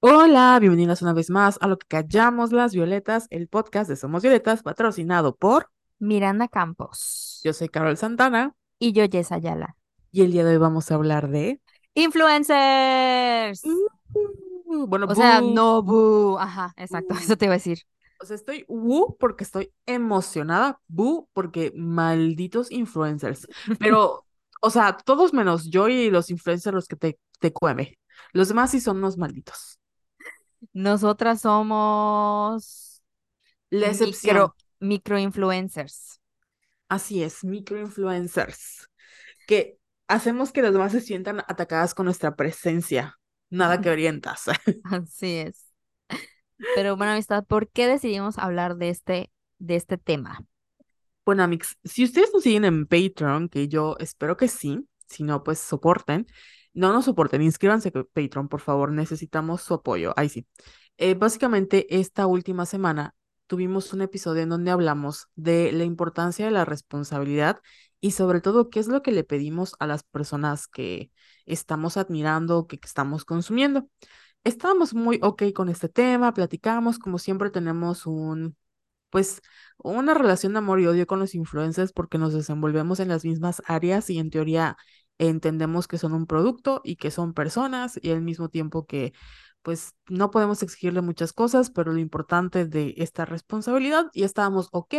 Hola, bienvenidas una vez más a lo que callamos las violetas, el podcast de Somos Violetas, patrocinado por Miranda Campos. yo soy Carol Santana Y yo, Jess Ayala. y el día de hoy vamos a hablar de ¡Influencers! Uh, bueno, O sea, no, boo. Ajá, exacto, eso te iba a decir. O sea, estoy woo porque estoy emocionada, boo porque malditos influencers. Pero, o sea, todos menos yo y los influencers los que te, te cueme. Los demás sí son unos malditos. Nosotras somos La excepción. micro, microinfluencers. Así es, microinfluencers. Que hacemos que los demás se sientan atacadas con nuestra presencia. Nada que orientas. Así es. Pero bueno, amistad, ¿por qué decidimos hablar de este, de este tema? Bueno, Amix, si ustedes nos siguen en Patreon, que yo espero que sí, si no, pues soporten. No nos soporten, inscríbanse Patreon, por favor, necesitamos su apoyo. Ahí sí. Eh, básicamente, esta última semana tuvimos un episodio en donde hablamos de la importancia de la responsabilidad y sobre todo qué es lo que le pedimos a las personas que estamos admirando, que estamos consumiendo. Estábamos muy ok con este tema, platicamos, como siempre tenemos un, pues, una relación de amor y odio con los influencers porque nos desenvolvemos en las mismas áreas y en teoría entendemos que son un producto y que son personas y al mismo tiempo que pues no podemos exigirle muchas cosas, pero lo importante de esta responsabilidad y estábamos ok,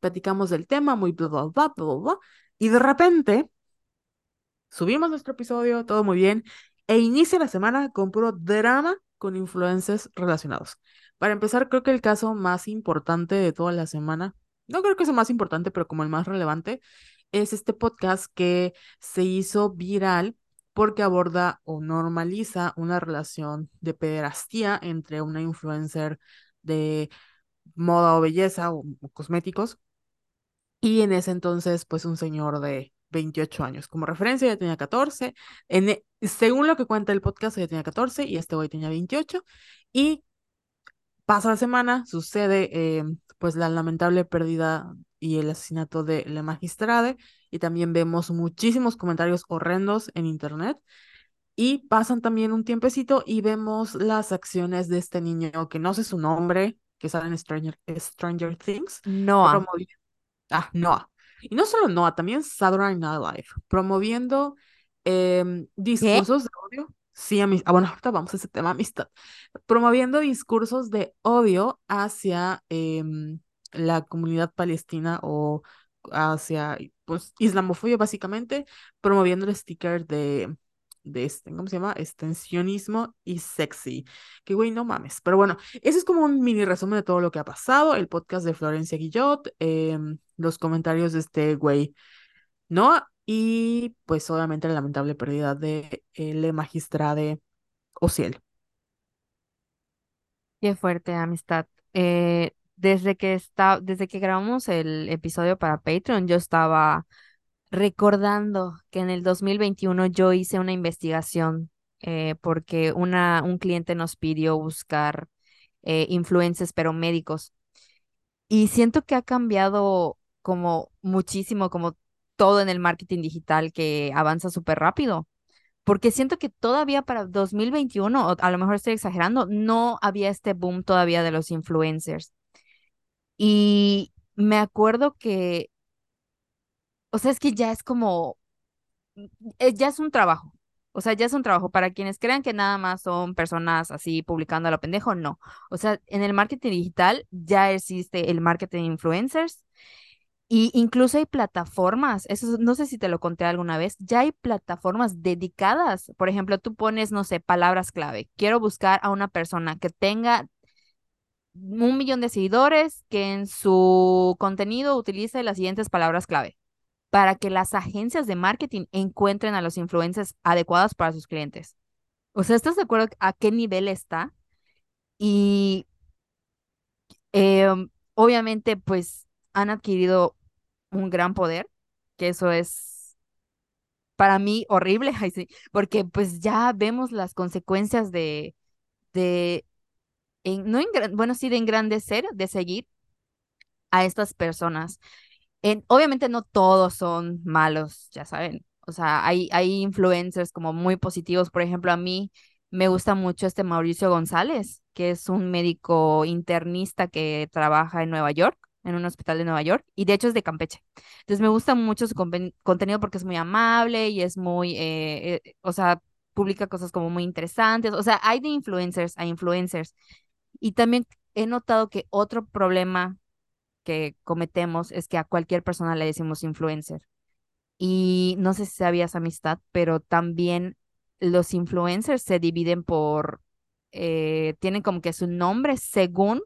platicamos del tema muy bla bla bla bla bla y de repente subimos nuestro episodio, todo muy bien e inicia la semana con puro drama con influencers relacionados. Para empezar, creo que el caso más importante de toda la semana, no creo que sea más importante, pero como el más relevante, es este podcast que se hizo viral porque aborda o normaliza una relación de pederastía entre una influencer de moda o belleza o, cosméticos y en ese entonces pues un señor de 28 años. Como referencia ya tenía 14. En, e- según lo que cuenta el podcast, ya tenía 14 y este hoy tenía 28. Y pasa la semana, sucede eh, pues la lamentable pérdida y el asesinato de la magistrada y también vemos muchísimos comentarios horrendos en internet y pasan también un tiempecito y vemos las acciones de este niño que no sé su nombre, que sale en Stranger, Stranger Things, Noah. promoviendo, ah, Noah. Y no solo Noah, también Saturday Night Live, promoviendo em, discursos de odio. Sí, amis- ah, bueno, ahorita vamos a ese tema, amistad promoviendo discursos de odio hacia em, la comunidad palestina o hacia, pues, islamofobia básicamente, promoviendo el sticker de, de este, ¿cómo se llama? Extensionismo y sexy. Que güey, no mames. Pero bueno, ese es como un mini resumen de todo lo que ha pasado, el podcast de Florencia Guillot, em, los comentarios de este güey, ¿no? Y pues obviamente la lamentable pérdida de eh, la magistrade Ociel. Qué fuerte amistad. Eh, desde que está, desde que grabamos el episodio para Patreon, yo estaba recordando que en el 2021 yo hice una investigación eh, porque una, un cliente nos pidió buscar eh, influencers, pero médicos. Y siento que ha cambiado como muchísimo, como todo en el marketing digital que avanza súper rápido. Porque siento que todavía para 2021, o a lo mejor estoy exagerando, no había este boom todavía de los influencers. Y me acuerdo que, o sea, es que ya es como, eh, ya es un trabajo. O sea, ya es un trabajo. Para quienes crean que nada más son personas así publicando a lo pendejo, no. O sea, en el marketing digital ya existe el marketing influencers y incluso hay plataformas, eso no sé si te lo conté alguna vez, ya hay plataformas dedicadas. Por ejemplo, tú pones, no sé, palabras clave. Quiero buscar a una persona que tenga un millón de seguidores, que en su contenido utilice las siguientes palabras clave para que las agencias de marketing encuentren a los influencers adecuados para sus clientes. O sea, ¿estás de acuerdo a qué nivel está? Y em, obviamente, pues han adquirido un gran poder, que eso es para mí horrible, porque pues ya vemos las consecuencias de, de en- no engran- bueno, sí, de engrandecer, de seguir a estas personas. En, obviamente no todos son malos, ya saben. O sea, hay, hay influencers como muy positivos. Por ejemplo, a mí me gusta mucho este Mauricio González, que es un médico internista que trabaja en Nueva York, en un hospital de Nueva York, y de hecho es de Campeche. Entonces me gusta mucho su contenido porque es muy amable y es muy, eh, eh, o sea, publica cosas como muy interesantes. O sea, hay de influencers a influencers. Y también he notado que otro problema que cometemos es que a cualquier persona le decimos influencer. Y no sé si sabías amistad, pero también los influencers se dividen por, eh, tienen como que su nombre según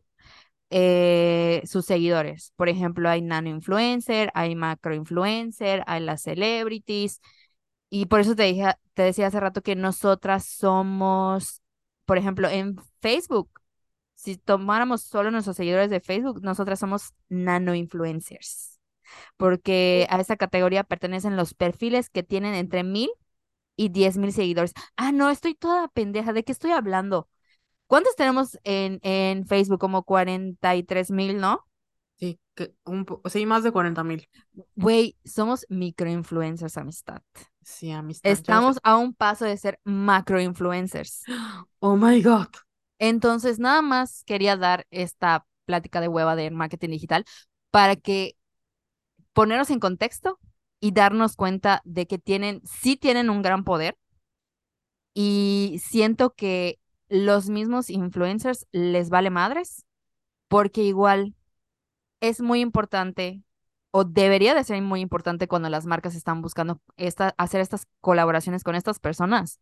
eh, sus seguidores. Por ejemplo, hay nano influencer, hay macro influencer, hay las celebrities. Y por eso te dije, te decía hace rato que nosotras somos, por ejemplo, en Facebook, si tomáramos solo nuestros seguidores de Facebook, nosotras somos nano influencers porque a esa categoría pertenecen los perfiles que tienen entre mil y diez mil seguidores. Ah, no, estoy toda pendeja. ¿De qué estoy hablando? ¿Cuántos tenemos en, en Facebook? Como cuarenta y tres mil, ¿no? Sí, que un sí, más de cuarenta mil. Güey, somos microinfluencers, amistad. Sí, amistad. Estamos a un paso de ser macroinfluencers. Oh my God. Entonces, nada más quería dar esta plática de hueva de marketing digital para que ponernos en contexto y darnos cuenta de que tienen, sí tienen un gran poder y siento que los mismos influencers les vale madres porque igual es muy importante o debería de ser muy importante cuando las marcas están buscando esta, hacer estas colaboraciones con estas personas.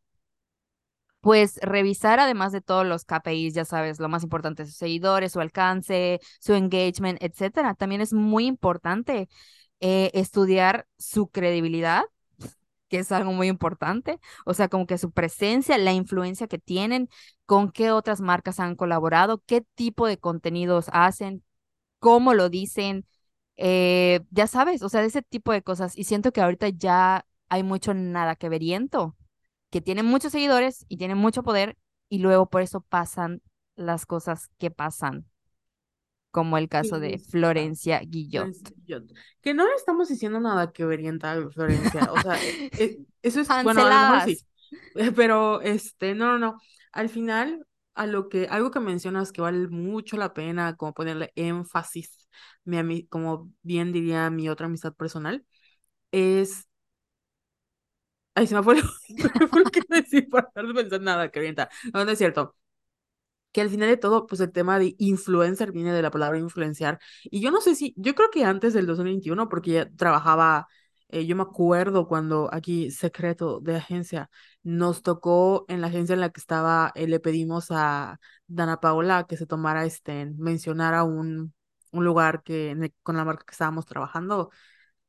Pues revisar además de todos los KPIs, ya sabes, lo más importante, sus seguidores, su alcance, su engagement, etcétera. También es muy importante eh, estudiar su credibilidad, que es algo muy importante, o sea, como que su presencia, la influencia que tienen, con qué otras marcas han colaborado, qué tipo de contenidos hacen, cómo lo dicen, eh, ya sabes, o sea, de ese tipo de cosas. Y siento que ahorita ya hay mucho nada que veriento, que tienen muchos seguidores y tienen mucho poder y luego por eso pasan las cosas que pasan, como el caso de. Florencia Guillot. Que no le estamos diciendo nada que verienta a Florencia. O sea, e- e- eso es, bueno, a lo mejor sí. Canceladas. Pero, este, no, no, no. Al final, a lo que, algo que mencionas que vale mucho la pena, como ponerle énfasis, mi como bien diría mi otra amistad personal, es. Ay, se me fue iba a decir para no pensar nada que orienta. No, es cierto. que al final de todo, pues el tema de influencer viene de la palabra influenciar. Y yo no sé si, yo creo que antes del 2021, porque ya trabajaba, eh, yo me acuerdo cuando aquí, secreto de agencia, nos tocó en la agencia en la que estaba, eh, le pedimos a Dana Paola que se tomara, este, mencionara un, un lugar que, con la marca que estábamos trabajando.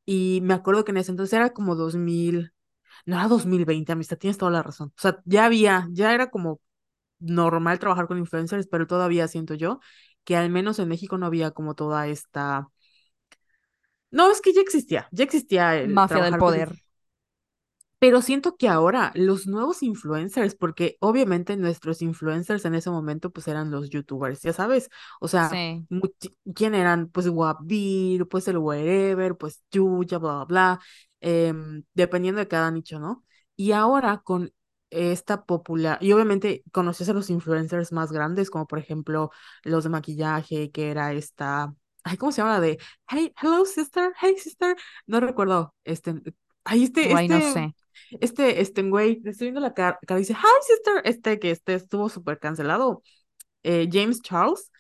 Y me acuerdo que en ese entonces era como 2000, no era 2020, amistad, tienes toda la razón. O sea, ya había, ya era como normal trabajar con influencers, pero todavía siento yo que al menos en México no había como toda esta... No, es que ya existía, ya existía el Mafia del con... Pero siento que ahora los nuevos influencers, porque obviamente nuestros influencers en ese momento pues eran los youtubers, ya sabes, o sea, Sí. ¿quién eran? Pues Guavir, pues el Wherever, pues Yuya, bla, bla, bla, em, dependiendo de cada nicho, ¿no? Y ahora con esta popular, y obviamente conoces a los influencers más grandes, como por ejemplo los de maquillaje, que era esta, ay, ¿cómo se llama? La de, hey, hello sister, hey sister, no recuerdo, este, ahí este, Guay, no este, sé. Este, este güey, le estoy viendo la cara, dice, hi sister, este que este estuvo súper cancelado, eh, James Charles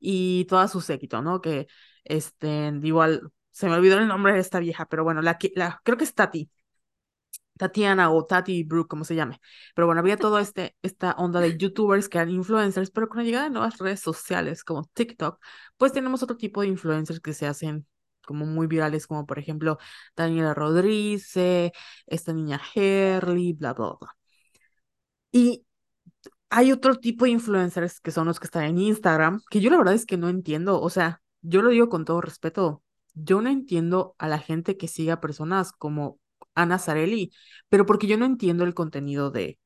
y toda su séquito, ¿no? Que, este, igual, se me olvidó el nombre de esta vieja, pero bueno, la, la creo que es Tati, Tatiana o Tati Brooke, como se llame. Pero bueno, había todo este, esta onda de youtubers que eran influencers, pero con la llegada de nuevas redes sociales como TikTok, pues tenemos otro tipo de influencers que se hacen como muy virales, como por ejemplo Daniela Rodríguez, esta niña Herly, bla, bla, bla. Y hay otro tipo de influencers que son los que están en Instagram, que yo la verdad es que no entiendo, o sea, yo lo digo con todo respeto, yo no entiendo a la gente que siga a personas como Ana Zarelli, pero porque yo no entiendo el contenido de,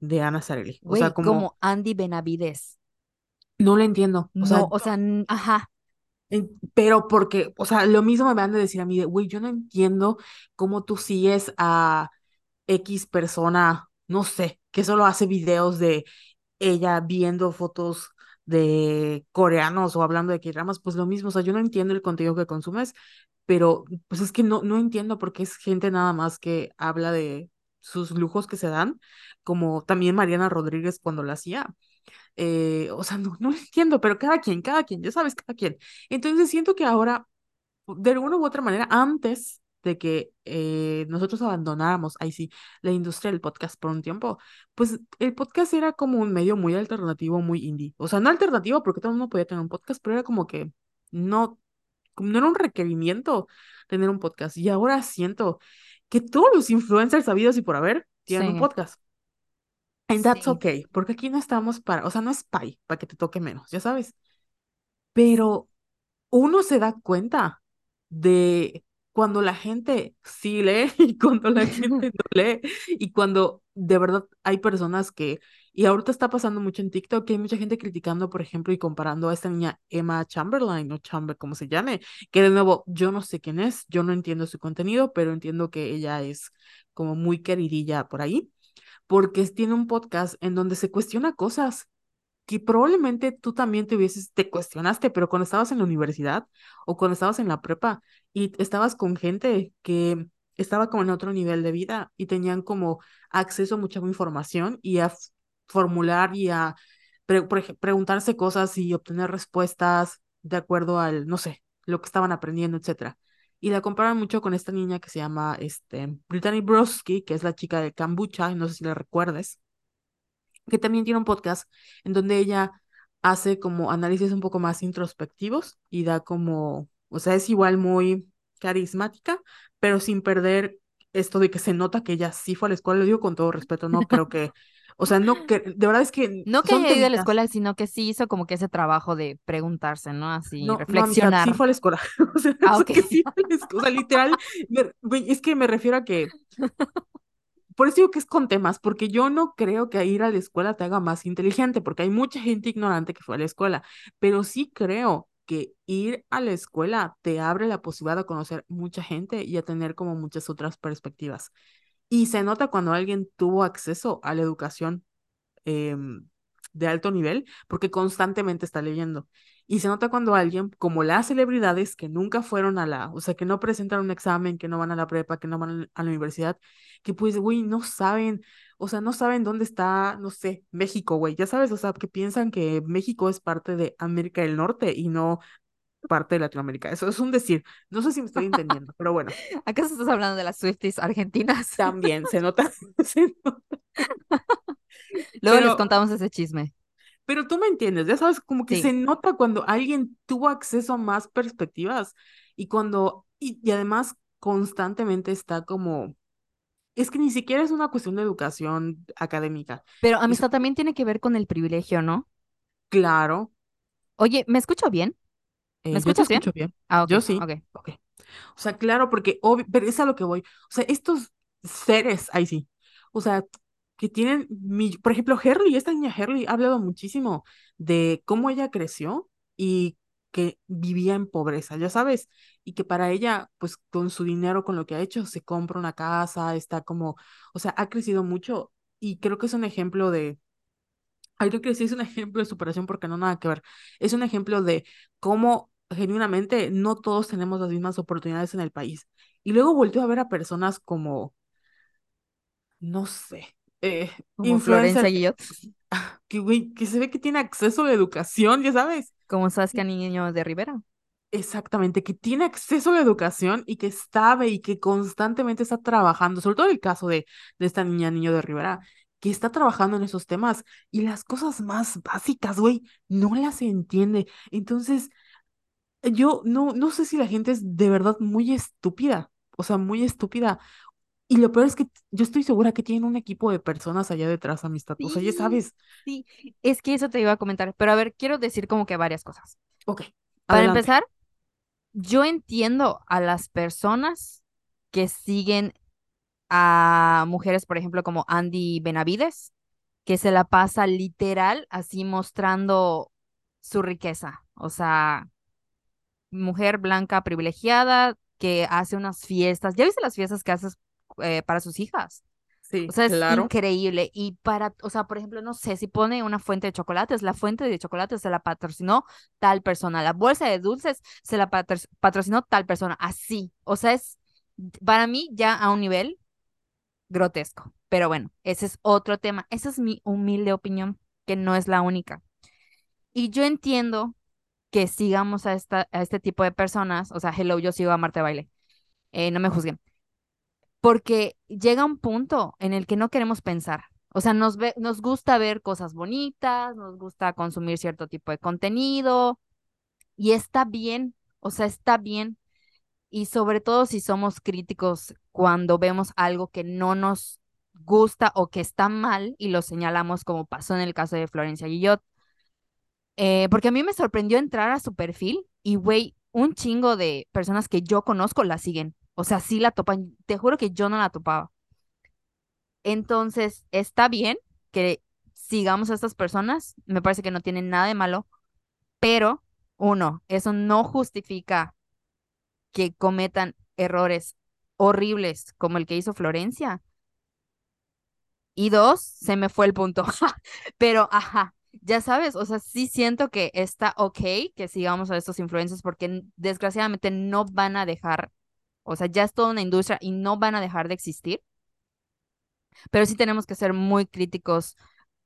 de Ana Zarelli, o sea, como como Andy Benavides. no lo entiendo, o sea, o sea, ajá. Pero porque, o sea, lo mismo me van a decir a mí de, güey, yo no entiendo cómo tú sigues a X persona no sé, que solo hace videos de ella viendo fotos de coreanos o hablando de K-dramas, pues lo mismo, o sea, yo no entiendo el contenido que consumes, pero pues es que no, no entiendo por qué es gente nada más que habla de sus lujos que se dan, como también Mariana Rodríguez cuando lo hacía. Eh, o sea, no, no entiendo, pero cada quien, cada quien, ya sabes, cada quien. Entonces siento que ahora, de alguna u otra manera, antes de que eh, nosotros abandonáramos, ahí sí, la industria del podcast por un tiempo, pues el podcast era como un medio muy alternativo, muy indie. O sea, no alternativo porque todo el mundo podía tener un podcast, pero era como que no, como no era un requerimiento tener un podcast. Y ahora siento que todos los influencers sabidos y por haber tienen un podcast. And that's sí. okay, porque aquí no estamos para, o sea, no es pay para que te toque menos, ya sabes. Pero uno se da cuenta de cuando la gente sí lee y cuando la gente no lee y cuando de verdad hay personas que, y ahorita está pasando mucho en TikTok, que hay mucha gente criticando, por ejemplo, y comparando a esta niña Emma Chamberlain o Chamber, como se llame, que de nuevo, yo no sé quién es, yo no entiendo su contenido, pero entiendo que ella es como muy queridilla por ahí, porque tiene un podcast en donde se cuestiona cosas que probablemente tú también te hubieses, te cuestionaste, pero cuando estabas en la universidad o cuando estabas en la prepa y estabas con gente que estaba como en otro nivel de vida y tenían como acceso a mucha información y a formular y a pre- por ej- preguntarse cosas y obtener respuestas de acuerdo al, no sé, lo que estaban aprendiendo, etcétera. Y la comparan mucho con esta niña que se llama este, Brittany Broski, que es la chica de Kombucha, no sé si la recuerdes que también tiene un podcast en donde ella hace como análisis un poco más introspectivos y da como, o sea, es igual muy carismática, pero sin perder esto de que se nota que ella sí fue a la escuela, lo digo con todo respeto, no creo que, o sea, no que, de verdad es que No que haya ido a la escuela, sino que sí hizo como que ese trabajo de preguntarse, ¿no? Así, No, no, amistad, sí reflexionar. fue a la escuela. O sea, Ah, sea, ok. que sí. O sea, literal, es que me refiero a que Por eso digo que es con temas, porque yo no creo que ir a la escuela te haga más inteligente, porque hay mucha gente ignorante que fue a la escuela, pero sí creo que ir a la escuela te abre la posibilidad de conocer mucha gente y a tener como muchas otras perspectivas. Y se nota cuando alguien tuvo acceso a la educación em, de alto nivel porque constantemente está leyendo. Y se nota cuando alguien, como las celebridades que nunca fueron a la, o sea, que no presentan un examen, que no van a la prepa, que no van a la universidad, que pues, güey, no saben, o sea, no saben dónde está, no sé, México, güey, ya sabes, o sea, que piensan que México es parte de América del Norte y no parte de Latinoamérica. Eso es un decir. No sé si me estoy entendiendo, pero bueno, ¿Acaso estás hablando de las Swifties argentinas? también se nota, se nota. Luego les Pero contamos ese chisme. Pero tú me entiendes, ya sabes, como que Sí. se nota cuando alguien tuvo acceso a más perspectivas y cuando, y, y además constantemente está como, es que ni siquiera es una cuestión de educación académica, Pero es amistad también tiene que ver con el privilegio, ¿no? claro, Oye, ¿me escucho bien? ¿Me eh, yo te escuchas bien? Ah, yo sí, ok. ok, o sea, claro, porque, obvio, pero es a lo que voy, o sea, estos seres, ahí sí, o sea, que tienen, mi- por ejemplo, Herley, esta niña Herley ha hablado muchísimo de cómo ella creció y que vivía en pobreza, ya sabes, y que para ella, pues con su dinero, con lo que ha hecho, se compra una casa, está como, o sea, ha crecido mucho y creo que es un ejemplo de, creo que sí es un ejemplo de superación porque no nada que ver, es un ejemplo de cómo genuinamente no todos tenemos las mismas oportunidades en el país. Y luego volteó a ver a personas como, no sé, eh, Como Florencia Guillot. que, güey, que se ve que tiene acceso a la educación, ya sabes. Como Saskia Niño de Rivera. Exactamente, que tiene acceso a la educación y que sabe y que constantemente está trabajando, sobre todo el caso de, de esta niña, niño de Rivera, que está trabajando en esos temas y las cosas más básicas, güey, no las entiende. Entonces, yo no, no sé si la gente es de verdad muy estúpida, o sea, muy estúpida. Y lo peor es que yo estoy segura que tienen un equipo de personas allá detrás, amistad. O sea, ya sabes. sí. Es que eso te iba a comentar. Pero a ver, quiero decir como que varias cosas. Ok, Para adelante. empezar, yo entiendo a las personas que siguen a mujeres, por ejemplo, como Andy Benavides, que se la pasa literal así mostrando su riqueza. O sea, mujer blanca privilegiada que hace unas fiestas. ¿Ya viste las fiestas que haces eh, para sus hijas? Sí, O sea, es claro. increíble. Y para, o sea, por ejemplo, no sé, si pone una fuente de chocolates, la fuente de chocolates se la patrocinó tal persona, la bolsa de dulces se la patro- patrocinó tal persona, así. O sea, es para mí ya a un nivel grotesco. Pero bueno, ese es otro tema. Esa es mi humilde opinión, que no es la única. Y yo entiendo que sigamos a, esta, a este tipo de personas, o sea, hello, yo sigo a Marte Baile, eh, no me juzguen, porque llega un punto en el que no queremos pensar. O sea, nos, ve, nos gusta ver cosas bonitas, nos gusta consumir cierto tipo de contenido y está bien, o sea, está bien. Y sobre todo si somos críticos cuando vemos algo que no nos gusta o que está mal y lo señalamos como pasó en el caso de Florencia Guillot. Eh, porque a mí me sorprendió entrar a su perfil y, güey, un chingo de personas que yo conozco la siguen. O sea, sí la topan. Te juro que yo no la topaba. Entonces, está bien que sigamos a estas personas. Me parece que no tienen nada de malo. Pero, uno, eso no justifica que cometan errores horribles como el que hizo Florencia. Y dos, se me fue el punto. Pero, ajá, ya sabes, o sea, sí siento que está ok que sigamos a estos influencers porque desgraciadamente no van a dejar, o sea, ya es toda una industria y no van a dejar de existir, pero sí tenemos que ser muy críticos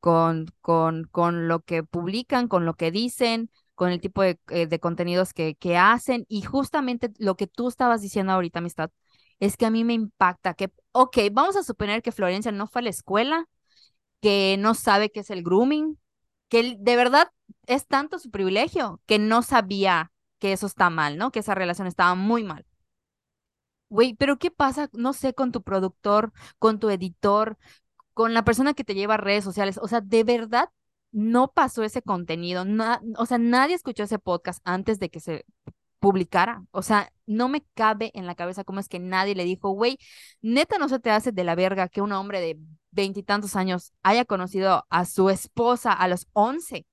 con, con, con lo que publican, con lo que dicen, con el tipo de, eh, de contenidos que, que hacen. Y justamente lo que tú estabas diciendo ahorita, amistad, es que a mí me impacta que, ok, vamos a suponer que Florencia no fue a la escuela que no sabe qué es el grooming, que de verdad es tanto su privilegio que no sabía que eso está mal, ¿no? Que esa relación estaba muy mal. Güey, pero ¿qué pasa, no sé, con tu productor, con tu editor, con la persona que te lleva a redes sociales? O sea, de verdad no pasó ese contenido, o sea, nadie escuchó ese podcast antes de que se publicara. O sea, no me cabe en la cabeza cómo es que nadie le dijo, güey, neta no se te hace de la verga que un hombre de veintitantos años haya conocido a su esposa a los once.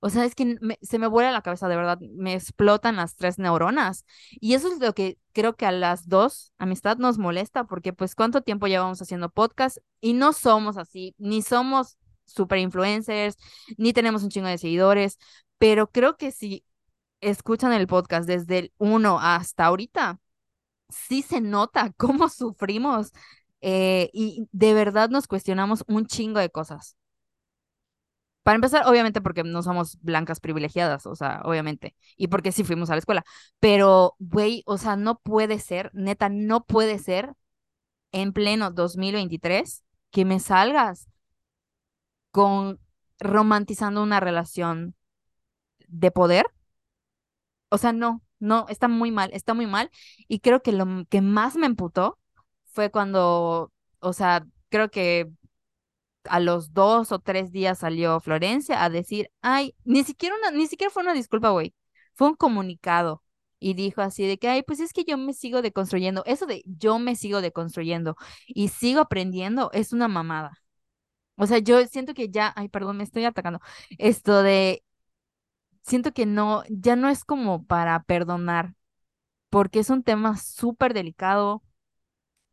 O sea, es que se me vuela la cabeza, de verdad, me explotan las tres neuronas. Y eso es lo que creo que a las dos, amistad, nos molesta, porque pues cuánto tiempo llevamos haciendo podcast y no somos así, ni somos super influencers, ni tenemos un chingo de seguidores, pero creo que si escuchan el podcast desde el uno hasta ahorita, sí se nota cómo sufrimos eh, y de verdad nos cuestionamos un chingo de cosas. Para empezar, obviamente porque no somos blancas privilegiadas, o sea, obviamente, y porque sí fuimos a la escuela, pero, güey, o sea, no puede ser, neta, no puede ser en pleno 2023 que me salgas con romantizando una relación de poder O sea, no, no, está muy mal, está muy mal. Y creo que lo que más me emputó fue cuando, o sea, creo que a los dos o tres días salió Florencia a decir, ay, ni siquiera una, ni siquiera fue una disculpa, güey, fue un comunicado. Y dijo así de que, ay, pues es que yo me sigo deconstruyendo. Eso de yo me sigo deconstruyendo y sigo aprendiendo es una mamada. O sea, yo siento que ya, ay, perdón, me estoy atacando. Esto de, siento que no, ya no es como para perdonar porque es un tema súper delicado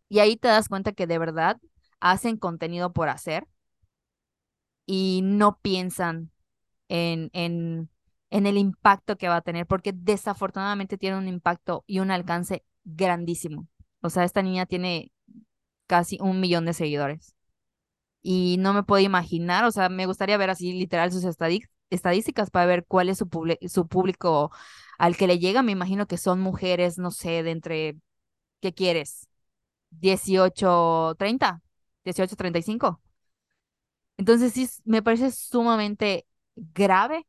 y ahí te das cuenta que de verdad hacen contenido por hacer y no piensan en, en, en el impacto que va a tener, porque desafortunadamente tiene un impacto y un alcance grandísimo. O sea, esta niña tiene casi un millón de seguidores y no me puedo imaginar, o sea, me gustaría ver así literal sus estadísticas para ver cuál es su, su público al que le llega. Me imagino que son mujeres, no sé, de entre ¿qué quieres? Dieciocho treinta dieciocho treinta y cinco Entonces sí, me parece sumamente grave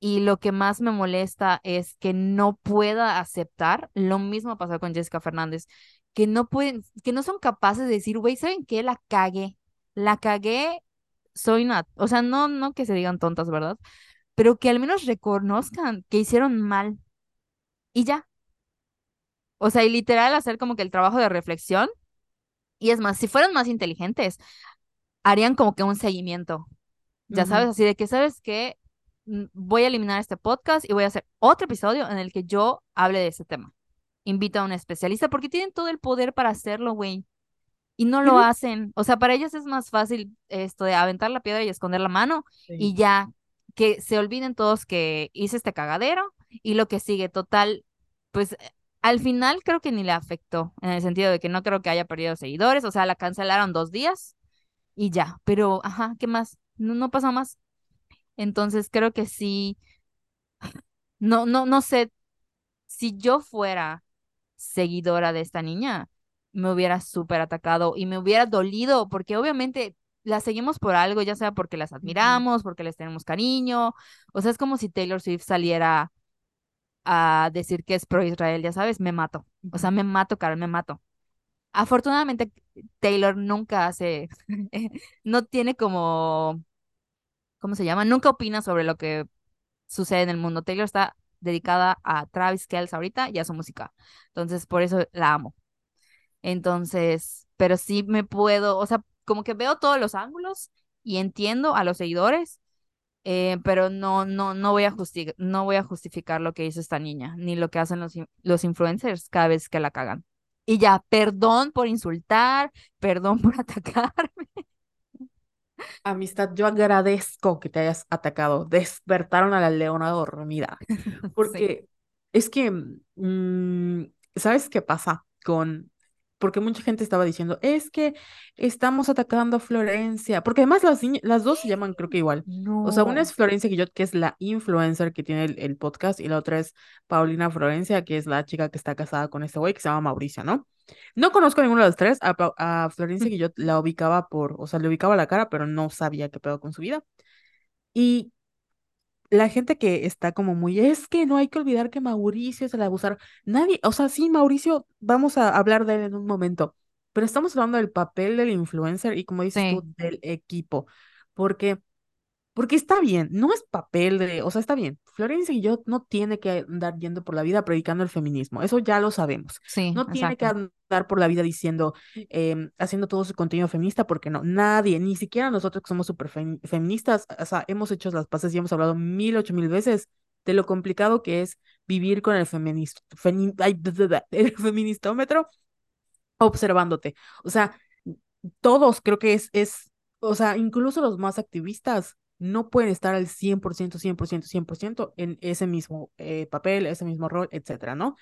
y lo que más me molesta es que no pueda aceptar, lo mismo pasó con Jessica Fernández, que no pueden, que no son capaces de decir, güey, ¿saben qué? La cagué, la cagué, soy una, o sea, no, no que se digan tontas, ¿verdad? Pero que al menos reconozcan que hicieron mal y ya. O sea, y literal hacer como que el trabajo de reflexión Y es más, si fueran más inteligentes, harían como que un seguimiento, ya sabes, así de que, ¿sabes qué? Mm, Voy a eliminar este podcast y voy a hacer otro episodio en el que yo hable de ese tema. Invito a un especialista porque tienen todo el poder para hacerlo, güey. y no lo hacen. O sea, para ellos es más fácil esto de aventar la piedra y esconder la mano Sí. y ya que se olviden todos que hice este cagadero y lo que sigue, total, pues al final creo que ni le afectó, en el sentido de que no creo que haya perdido seguidores, o sea, la cancelaron dos días y ya, pero, ajá, ¿qué más? No, no pasó más. Entonces creo que sí, no, no, no sé, si yo fuera seguidora de esta niña, me hubiera súper atacado y me hubiera dolido, porque obviamente las seguimos por algo, ya sea porque las admiramos, porque les tenemos cariño, o sea, es como si Taylor Swift saliera a decir que es pro Israel, ya sabes, me mato, o sea, me mato, Carol, me mato. Afortunadamente, Taylor nunca hace, no tiene como, ¿cómo se llama? Nunca opina sobre lo que sucede en el mundo. Taylor está dedicada a Travis Kelce ahorita y a su música. Entonces, por eso la amo. Entonces, pero sí me puedo, o sea, como que veo todos los ángulos y entiendo a los seguidores, eh, pero no, no, no voy a justi- no voy a justificar lo que hizo esta niña, ni lo que hacen los, los influencers cada vez que la cagan. Y ya, perdón por insultar, perdón por atacar. Amistad, yo agradezco que te hayas atacado. Despertaron a la leona dormida. Sí. Porque es que, mm, ¿sabes qué pasa con... Porque mucha gente estaba diciendo, es que estamos atacando a Florencia, porque además las, dos se llaman creo que igual. O sea, una es Florencia Guillot, que es la influencer que tiene el, el podcast, y la otra es Paulina Florencia, que es la chica que está casada con este güey que se llama Mauricio, ¿no? No conozco a ninguno de los tres, a, a Florencia Guillot la ubicaba por, o sea, le ubicaba la cara, pero no sabía qué pedo con su vida. Y la gente que está como muy, es que no hay que olvidar que Mauricio es el abusador. Nadie, o sea, sí, Mauricio, vamos a hablar de él en un momento, pero estamos hablando del papel del influencer y como dices Sí, tú, del equipo, porque porque está bien, no es papel de, o sea, está bien. Florencia Guillot no tiene que andar yendo por la vida predicando el feminismo, eso ya lo sabemos. sí, No tiene que andar por la vida diciendo, em, haciendo todo su contenido feminista, porque no, nadie, ni siquiera nosotros que somos súper fem- feministas, o sea, hemos hecho las paces y hemos hablado mil, ocho mil veces de lo complicado que es vivir con el feminista, el feministómetro observándote. O sea, todos creo que es, es, o sea, incluso los más activistas no pueden estar al cien cien por ciento cien por ciento cien por ciento en ese mismo eh, papel, ese mismo rol, etcétera, ¿no?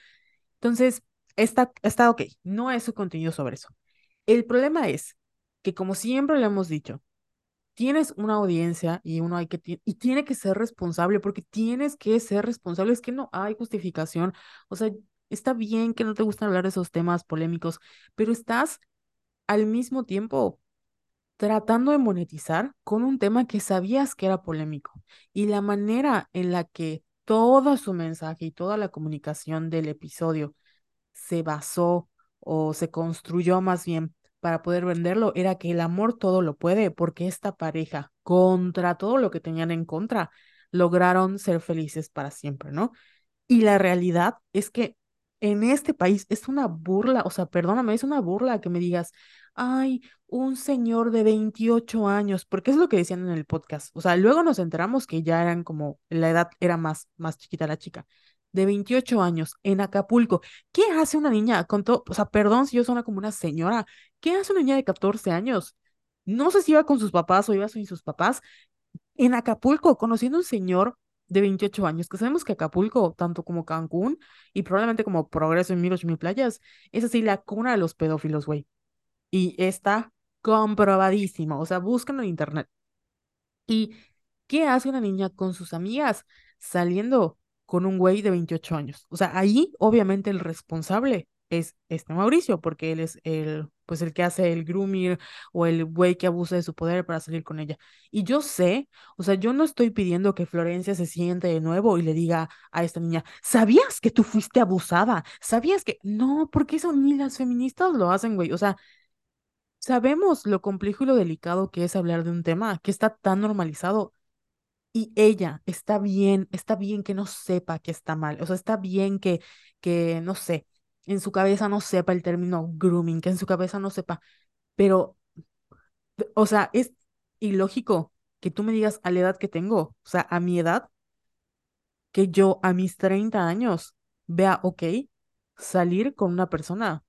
Entonces, está, está ok, no es su contenido sobre eso. El problema es que, como siempre le hemos dicho, tienes una audiencia y uno hay que, y tiene que ser responsable porque tienes que ser responsable, es que no hay justificación, o sea, está bien que no te gustan hablar de esos temas polémicos, pero estás al mismo tiempo tratando de monetizar con un tema que sabías que era polémico. Y la manera en la que todo su mensaje y toda la comunicación del episodio se basó o se construyó más bien para poder venderlo era que el amor todo lo puede, porque esta pareja, contra todo lo que tenían en contra, lograron ser felices para siempre, ¿no? Y la realidad es que en este país es una burla, o sea, perdóname, es una burla que me digas, ay, un señor de 28 años, porque es lo que decían en el podcast. O sea, luego nos enteramos que ya eran como, la edad era más, más chiquita la chica, de 28 años en Acapulco. ¿Qué hace una niña con? O sea, perdón si yo suena como una señora, ¿qué hace una niña de 14 años? No sé si iba con sus papás o iba sin sus papás, en Acapulco, conociendo un señor de 28 años, que sabemos que Acapulco, tanto como Cancún y probablemente como Progreso en mil ocho mil playas, es así la cuna de los pedófilos, güey. Y está comprobadísimo, o sea, búsquenlo en internet. ¿Y qué hace una niña con sus amigas saliendo con un güey de 28 años? O sea, ahí obviamente el responsable es este Mauricio, porque él es el, pues el que hace el grooming o el güey que abusa de su poder para salir con ella. Y yo sé, o sea, yo no estoy pidiendo que Florencia se siente de nuevo y le diga a esta niña, ¿sabías que tú fuiste abusada? ¿Sabías que? No, porque eso ni las feministas lo hacen, güey. O sea, sabemos lo complejo y lo delicado que es hablar de un tema que está tan normalizado y ella está bien, está bien que no sepa que está mal, o sea, está bien que, que, no sé, en su cabeza no sepa el término grooming, que en su cabeza no sepa, pero, o sea, es ilógico que tú me digas a la edad que tengo, o sea, a mi edad, que yo a mis 30 años vea, ok, salir con una persona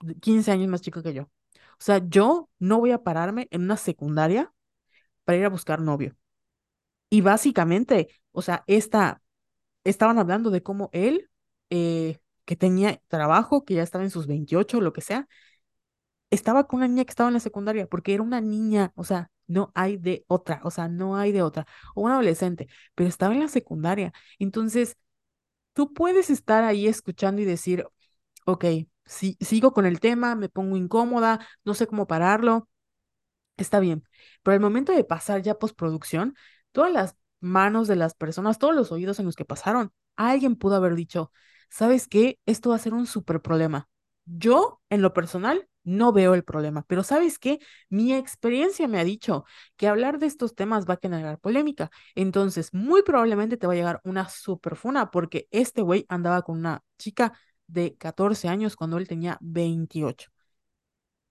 de 15 años más chica que yo. O sea, yo no voy a pararme en una secundaria para ir a buscar novio. Y básicamente, o sea, esta, estaban hablando de cómo él, eh, que tenía trabajo, que ya estaba en sus 28, lo que sea, estaba con una niña que estaba en la secundaria, porque era una niña, o sea, no hay de otra, o sea, no hay de otra, o una adolescente, pero estaba en la secundaria. Entonces, tú puedes estar ahí escuchando y decir, ok, si, sigo con el tema, me pongo incómoda, no sé cómo pararlo, está bien. Pero al momento de pasar ya postproducción, todas las manos de las personas, todos los oídos en los que pasaron, alguien pudo haber dicho, ¿sabes qué? Esto va a ser un súper problema. Yo, en lo personal, no veo el problema, pero ¿sabes qué? Mi experiencia me ha dicho que hablar de estos temas va a generar polémica. Entonces, muy probablemente te va a llegar una super funa porque este güey andaba con una chica de 14 años cuando él tenía 28.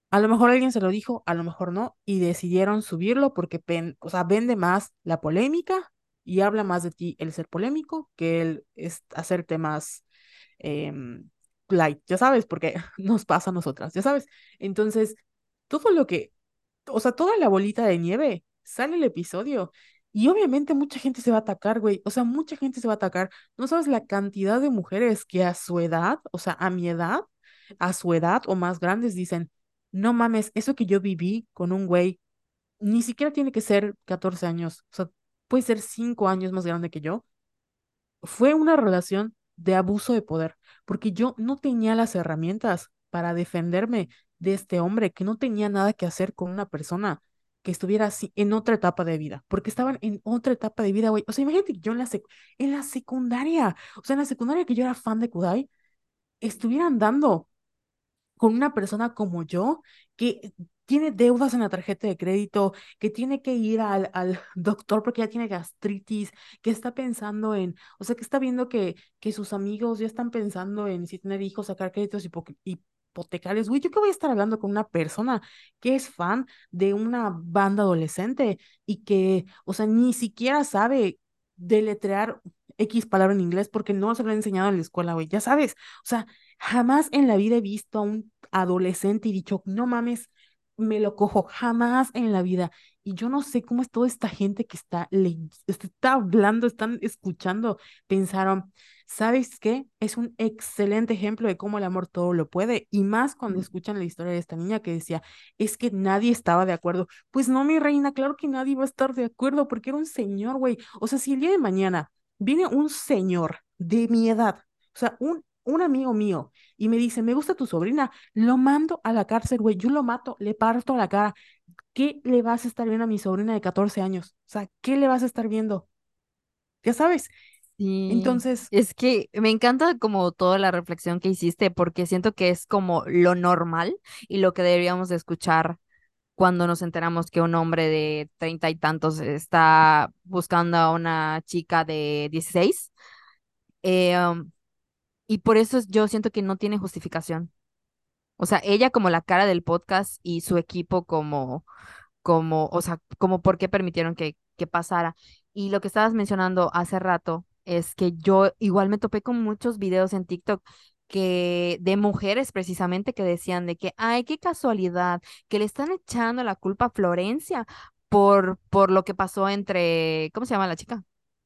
A lo mejor alguien se lo dijo, a lo mejor no, y decidieron subirlo porque, vende más la polémica y habla más de ti el ser polémico que el es hacer temas em, light, ya sabes, porque nos pasa a nosotras, ya sabes. Entonces, todo lo que, o sea, toda la bolita de nieve, sale el episodio. Y obviamente mucha gente se va a atacar, güey. O sea, mucha gente se va a atacar. No sabes la cantidad de mujeres que a su edad, o sea, a mi edad, a su edad o más grandes dicen, no mames, eso que yo viví con un güey, ni siquiera tiene que ser 14 años, o sea, puede ser 5 años más grande que yo. Fue una relación de abuso de poder, porque yo no tenía las herramientas para defenderme de este hombre que no tenía nada que hacer con una persona que estuviera así en otra etapa de vida, porque estaban en otra etapa de vida, güey. O sea, imagínate que yo en la, en la secundaria, o sea, en la secundaria que yo era fan de Kudai, estuvieran dando con una persona como yo que tiene deudas en la tarjeta de crédito, que tiene que ir al, al doctor porque ya tiene gastritis, que está pensando en, o sea, que está viendo que, que sus amigos ya están pensando en si tener hijos, sacar créditos hipotecarios. Güey, ¿yo qué voy a estar hablando con una persona que es fan de una banda adolescente y que, o sea, ni siquiera sabe deletrear X palabra en inglés porque no se lo han enseñado en la escuela, güey, ya sabes. O sea, jamás en la vida he visto a un adolescente y dicho, no mames, me lo cojo, jamás en la vida. Y yo no sé cómo es toda esta gente que está, le, está hablando, están escuchando, pensaron, ¿sabes qué? Es un excelente ejemplo de cómo el amor todo lo puede. Y más cuando escuchan la historia de esta niña que decía, es que nadie estaba de acuerdo. Pues no, mi reina, claro que nadie va a estar de acuerdo porque era un señor, güey. O sea, si el día de mañana viene un señor de mi edad, o sea, un un amigo mío y me dice, me gusta tu sobrina, lo mando a la cárcel, güey, yo lo mato, le parto la cara. ¿Qué le vas a estar viendo a mi sobrina de 14 años? O sea, ¿qué le vas a estar viendo? Ya sabes. Sí, Entonces, es que me encanta como toda la reflexión que hiciste porque siento que es como lo normal y lo que deberíamos de escuchar cuando nos enteramos que un hombre de treinta y tantos está buscando a una chica de 16. Eh, um, y por eso yo siento que no tiene justificación. O sea, ella como la cara del podcast y su equipo como, como, o sea, como por qué permitieron que, que pasara. Y lo que estabas mencionando hace rato es que yo igual me topé con muchos videos en TikTok que de mujeres precisamente que decían de que, ay, qué casualidad, que le están echando la culpa a Florencia por, por lo que pasó entre, ¿cómo se llama la chica?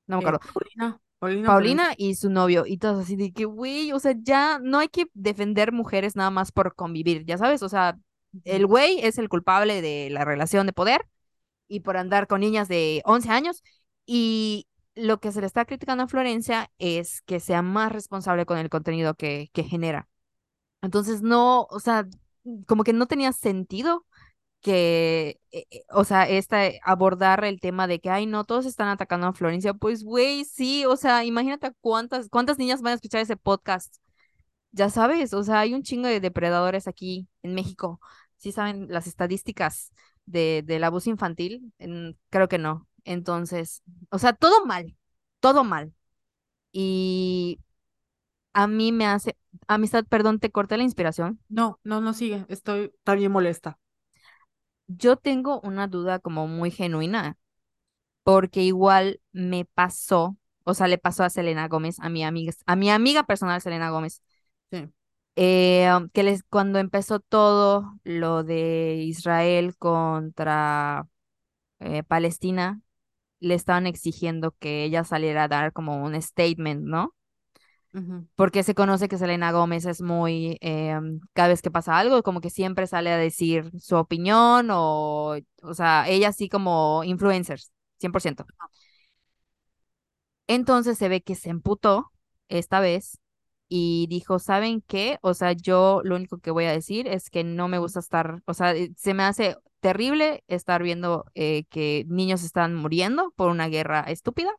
No me eh, acuerdo. Paulina, y su novio, y todos así de que, güey, o sea, ya no hay que defender mujeres nada más por convivir, ya sabes, o sea, el güey es el culpable de la relación de poder y por andar con niñas de 11 años, y lo que se le está criticando a Florencia es que sea más responsable con el contenido que, que genera. Entonces, no, o sea, como que no tenía sentido que, eh, eh, o sea, esta, eh, abordar el tema de que, ay, no, todos están atacando a Florencia, pues, güey, sí, o sea, imagínate cuántas, cuántas niñas van a escuchar ese podcast. Ya sabes, o sea, hay un chingo de depredadores aquí en México. ¿Sí saben las estadísticas de, del abuso infantil? creo que no. Entonces, o sea, todo mal, todo mal. Y a mí me hace, amistad, perdón, te corté la inspiración. No, no, no sigue, estoy también molesta yo tengo una duda como muy genuina, porque igual me pasó, o sea, le pasó a Selena Gómez, a mi amiga, a mi amiga personal Selena Gómez. Sí. eh, um, que les, cuando empezó todo lo de Israel contra eh, Palestina, le estaban exigiendo que ella saliera a dar como un statement, ¿no? Porque se conoce que Selena Gómez es muy, eh, cada vez que pasa algo, como que siempre sale a decir su opinión o, o sea, ella así como influencers, 100%. Entonces se ve que se emputó esta vez y dijo, ¿saben qué? O sea, yo lo único que voy a decir es que no me gusta estar, o sea, eh, se me hace terrible estar viendo eh, que niños están muriendo por una guerra estúpida.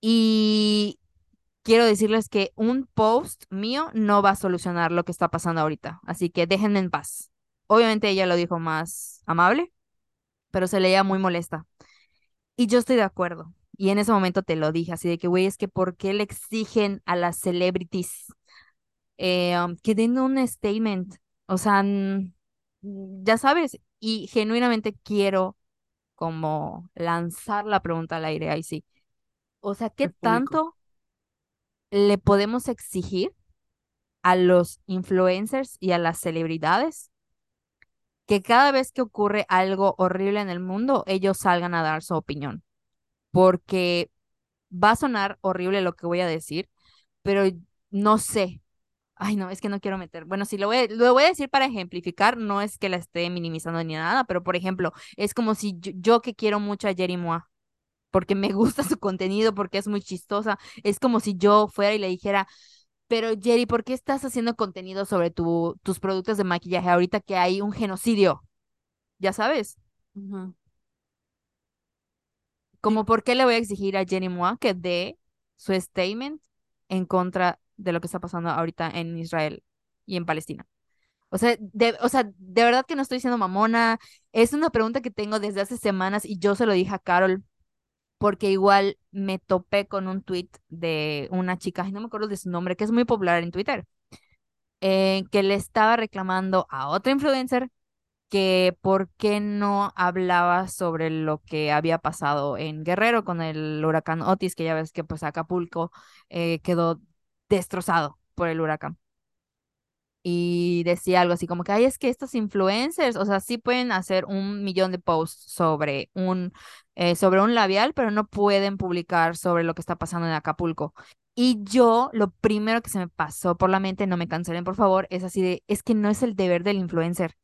Y quiero decirles que un post mío no va a solucionar lo que está pasando ahorita. Así que déjenme en paz. Obviamente ella lo dijo más amable, pero se leía muy molesta. Y yo estoy de acuerdo. Y en ese momento te lo dije, así de que, güey, es que ¿por qué le exigen a las celebrities eh, um, que den un statement? O sea, ya sabes, y genuinamente quiero como lanzar la pregunta al aire, ahí sí. O sea, ¿qué tanto le podemos exigir a los influencers y a las celebridades que cada vez que ocurre algo horrible en el mundo, ellos salgan a dar su opinión? Porque va a sonar horrible lo que voy a decir, pero no sé. Ay, no, es que no quiero meter. Bueno, sí, lo voy a, lo voy a decir para ejemplificar, no es que la esté minimizando ni nada, pero por ejemplo, es como si yo, yo que quiero mucho a Jerry Mois, porque me gusta su contenido, porque es muy chistosa, es como si yo fuera y le dijera, pero Jerry, ¿por qué estás haciendo contenido sobre tu, tus productos de maquillaje ahorita que hay un genocidio? Ya sabes. Como por qué le voy a exigir a Jenny Moore que dé su statement en contra de lo que está pasando ahorita en Israel y en Palestina. O sea, de, o sea, de verdad que no estoy siendo mamona. Es una pregunta que tengo desde hace semanas y yo se lo dije a Carol porque igual me topé con un tweet de una chica, no me acuerdo de su nombre, que es muy popular en Twitter, eh, que le estaba reclamando a otra influencer que por qué no hablaba sobre lo que había pasado en Guerrero con el huracán Otis, que ya ves que pues Acapulco eh, quedó destrozado por el huracán. Y decía algo así como que, ay, es que estos influencers, o sea, sí pueden hacer un millón de posts sobre un, eh, sobre un labial, pero no pueden publicar sobre lo que está pasando en Acapulco. Y yo, lo primero que se me pasó por la mente, no me cancelen, por favor, es así de, es que no es el deber del influencer.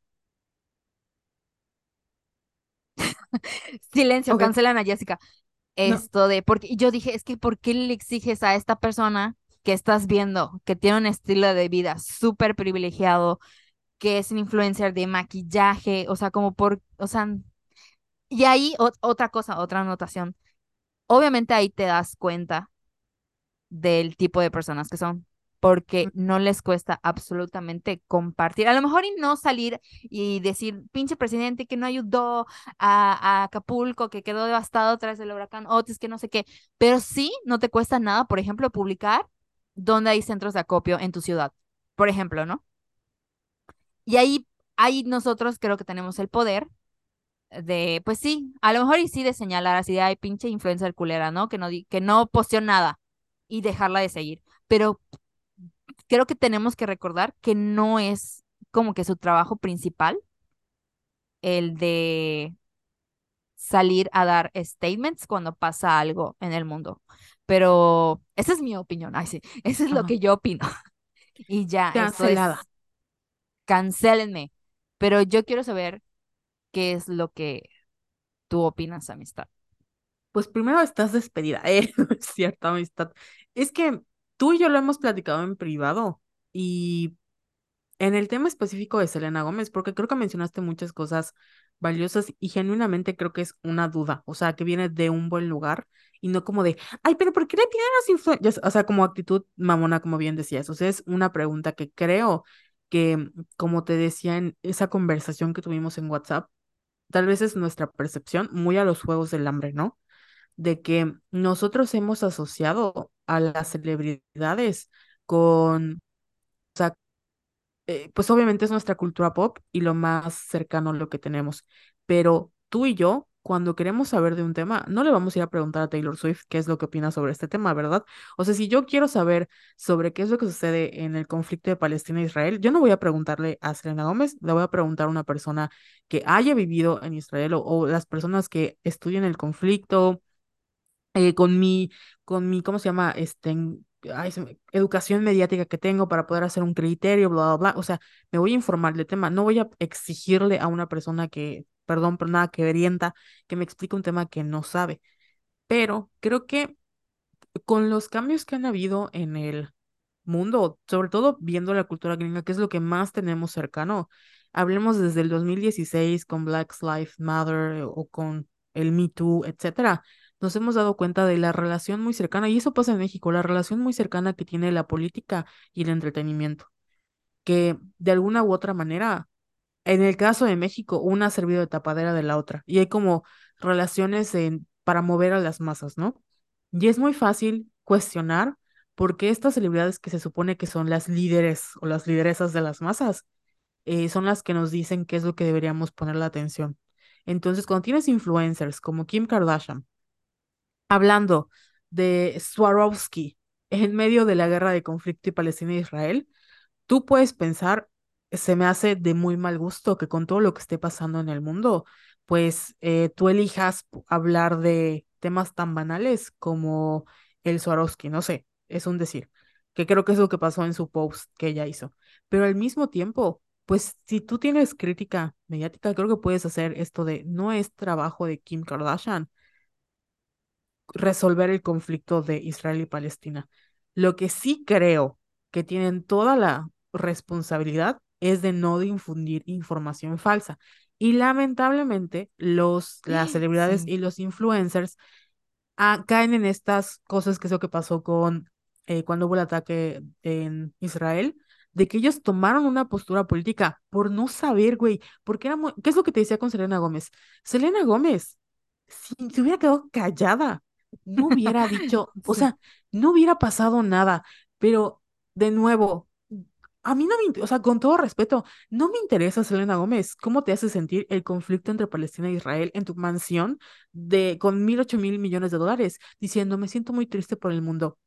Silencio, ok. cancelan a Jessica. No. Esto de, porque yo dije, es que ¿por qué le exiges a esta persona que estás viendo, que tiene un estilo de vida súper privilegiado, que es un influencer de maquillaje, o sea, como por, o sea, y ahí ot- otra cosa, otra anotación. Obviamente ahí te das cuenta del tipo de personas que son, porque no les cuesta absolutamente compartir. A lo mejor y no salir y decir, pinche presidente que no ayudó a, a Acapulco, que quedó devastado tras el huracán Otis, que no sé qué, pero sí no te cuesta nada, por ejemplo, publicar dónde hay centros de acopio en tu ciudad, por ejemplo, ¿no? Y ahí, ahí nosotros creo que tenemos el poder de, pues sí, a lo mejor y sí de señalar así de, pinche influencer culera, ¿no? Que no, que no posteó nada y dejarla de seguir. Pero creo que tenemos que recordar que no es como que su trabajo principal el de salir a dar statements cuando pasa algo en el mundo. Pero esa es mi opinión, ay, sí, eso es lo que yo opino. Y ya, Cancelada. es, cancélenme. Pero yo quiero saber qué es lo que tú opinas, amistad. Pues primero estás despedida. Eh, es cierto, amistad. Es que tú y yo lo hemos platicado en privado y en el tema específico de Selena Gómez, porque creo que mencionaste muchas cosas valiosas y genuinamente creo que es una duda, o sea, que viene de un buen lugar y no como de, ay, pero ¿por qué le piden a los influencers? O sea, como actitud mamona, como bien decías. O sea, es una pregunta que creo que, como te decía en esa conversación que tuvimos en WhatsApp, tal vez es nuestra percepción muy a los juegos del hambre, ¿no? de que nosotros hemos asociado a las celebridades con, eh, pues obviamente es nuestra cultura pop y lo más cercano a lo que tenemos, pero tú y yo cuando queremos saber de un tema, no le vamos a ir a preguntar a Taylor Swift qué es lo que opina sobre este tema, ¿verdad? O sea, si yo quiero saber sobre qué es lo que sucede en el conflicto de Palestina e Israel, yo no voy a preguntarle a Selena Gómez, le voy a preguntar a una persona que haya vivido en Israel o, las personas que estudian el conflicto, eh, con mi, con mi, ¿cómo se llama? Este, ay, me- educación mediática que tengo para poder hacer un criterio, bla, bla, bla. O sea, me voy a informar del tema. No voy a exigirle a una persona que, perdón, pero nada, que verienta, que me explique un tema que no sabe. Pero creo que con los cambios que han habido en el mundo, sobre todo viendo la cultura gringa, que es lo que más tenemos cercano. Hablemos desde el 2016 con Black Lives Matter o con el Me Too, etcétera. Nos hemos dado cuenta de la relación muy cercana, y eso pasa en México, la relación muy cercana que tiene la política y el entretenimiento, que de alguna u otra manera en el caso de México, una ha servido de tapadera de la otra. Y hay como relaciones para mover a las masas, ¿no? Y es muy fácil cuestionar por qué estas celebridades que se supone que son las líderes o las lideresas de las masas, eh, son las que nos dicen qué es lo que deberíamos poner la atención. Entonces, cuando tienes influencers como Kim Kardashian hablando de Swarovski en medio de la guerra de conflicto y Palestina e Israel, tú puedes pensar, se me hace de muy mal gusto que con todo lo que esté pasando en el mundo, pues eh, tú elijas hablar de temas tan banales como el Swarovski, no sé, es un decir, que creo que es lo que pasó en su post que ella hizo. Pero al mismo tiempo, pues si tú tienes crítica mediática, creo que puedes hacer esto de, no es trabajo de Kim Kardashian resolver el conflicto de Israel y Palestina. Lo que sí creo que tienen toda la responsabilidad es de no difundir información falsa. Y lamentablemente los, las celebridades Sí. y los influencers ah, caen en estas cosas que es lo que pasó con eh, cuando hubo el ataque en Israel, de que ellos tomaron una postura política por no saber, güey, porque era muy... ¿Qué es lo que te decía con Selena Gómez? Selena Gómez, si se hubiera quedado callada, no hubiera dicho, o sea, no hubiera pasado nada, pero de nuevo, a mí no me, o sea, con todo respeto, no me interesa, Selena Gómez, cómo te hace sentir el conflicto entre Palestina e Israel en tu mansión de con mil, ocho mil millones de dólares, diciendo, me siento muy triste por el mundo.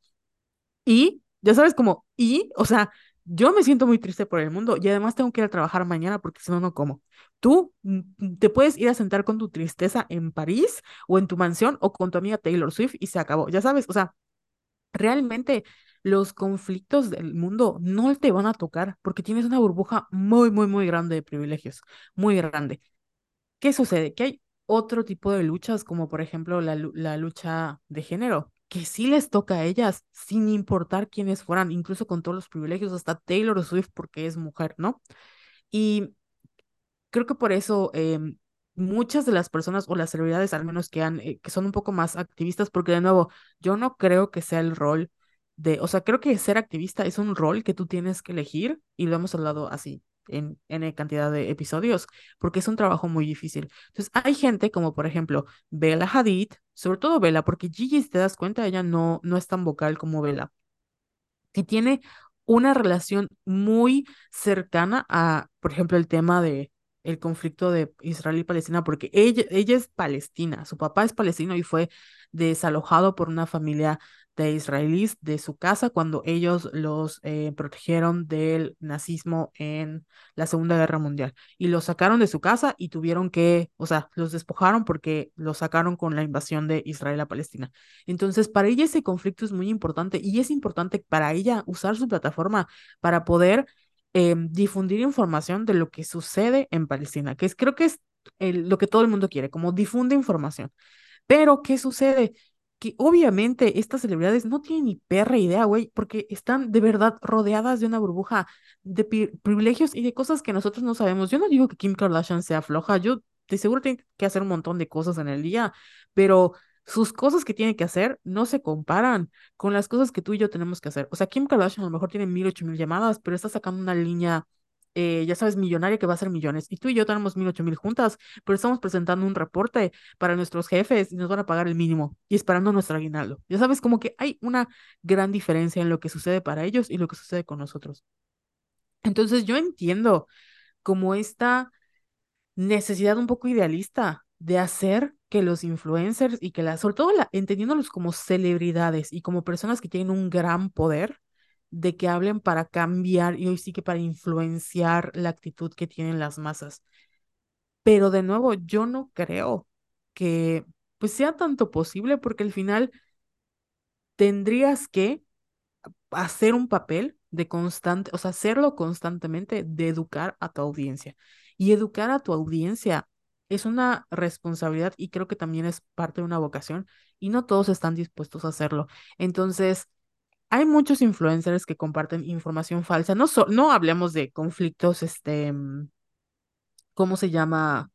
Y, ya sabes, como, y, o sea, yo me siento muy triste por el mundo y además tengo que ir a trabajar mañana porque si no, no como. Tú mm, mm, te puedes ir a sentar con tu tristeza en París o en tu mansión o con tu amiga Taylor Swift y se acabó, ya sabes, o sea, realmente los conflictos del mundo no te van a tocar porque tienes una burbuja muy, muy, muy grande de privilegios, muy grande. ¿Qué sucede? Que hay otro tipo de luchas, como por ejemplo la, la lucha de género, que sí les toca a ellas, sin importar quiénes fueran, incluso con todos los privilegios, hasta Taylor Swift porque es mujer, ¿no? Y creo que por eso em, muchas de las personas o las celebridades, al menos que han, eh, que son un poco más activistas, porque de nuevo, yo no creo que sea el rol de, o sea, creo que ser activista es un rol que tú tienes que elegir y lo hemos hablado así en N cantidad de episodios, porque es un trabajo muy difícil. Entonces, hay gente como por ejemplo Bella Hadid, sobre todo Bella, porque Gigi, si te das cuenta, ella no, no es tan vocal como Bella que tiene una relación muy cercana a, por ejemplo, el tema de el conflicto de Israel y Palestina, porque ella, ella es palestina, su papá es palestino y fue desalojado por una familia de israelíes de su casa cuando ellos los eh, protegieron del nazismo en la Segunda Guerra Mundial. Y los sacaron de su casa y tuvieron que, o sea, los despojaron porque los sacaron con la invasión de Israel a Palestina. Entonces, para ella ese conflicto es muy importante y es importante para ella usar su plataforma para poder eh, difundir información de lo que sucede en Palestina, que es, creo que es lo que todo el mundo quiere, como difunde información. Pero, ¿qué sucede? Que obviamente estas celebridades no tienen ni perra idea, güey, porque están de verdad rodeadas de una burbuja de privilegios y de cosas que nosotros no sabemos. Yo no digo que Kim Kardashian sea floja, yo de seguro tiene que hacer un montón de cosas en el día, pero sus cosas que tiene que hacer no se comparan con las cosas que tú y yo tenemos que hacer. O sea, Kim Kardashian a lo mejor tiene mil, ocho mil llamadas, pero está sacando una línea, eh, ya sabes, millonaria que va a ser millones. Y tú y yo tenemos mil, ocho mil juntas, pero estamos presentando un reporte para nuestros jefes y nos van a pagar el mínimo y esperando nuestro aguinaldo. Ya sabes, como que hay una gran diferencia en lo que sucede para ellos y lo que sucede con nosotros. Entonces yo entiendo como esta necesidad un poco idealista de hacer que los influencers y que la, sobre todo la, entendiéndolos como celebridades y como personas que tienen un gran poder, de que hablen para cambiar y hoy sí que para influenciar la actitud que tienen las masas. Pero de nuevo, yo no creo que pues sea tanto posible porque al final tendrías que hacer un papel de constante, o sea, hacerlo constantemente, de educar a tu audiencia. Y educar a tu audiencia es una responsabilidad y creo que también es parte de una vocación y no todos están dispuestos a hacerlo. Entonces, hay muchos influencers que comparten información falsa. No, no hablemos de conflictos, este, mm, ¿cómo se llama?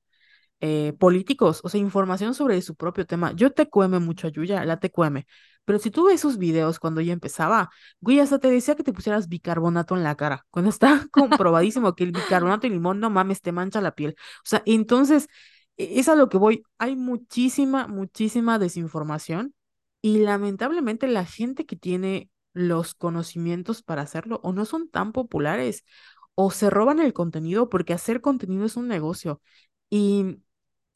Eh, políticos, o sea, información sobre su propio tema. Yo te cueme mucho a Yuya, la te cueme. Pero si tú ves sus videos cuando ella empezaba, güey, hasta te decía que te pusieras bicarbonato en la cara, cuando está comprobadísimo que el bicarbonato y limón, no mames, te mancha la piel. O sea, entonces, e, es a lo que voy. Hay muchísima, muchísima desinformación y lamentablemente la gente que tiene los conocimientos para hacerlo o no son tan populares o se roban el contenido porque hacer contenido es un negocio. Y,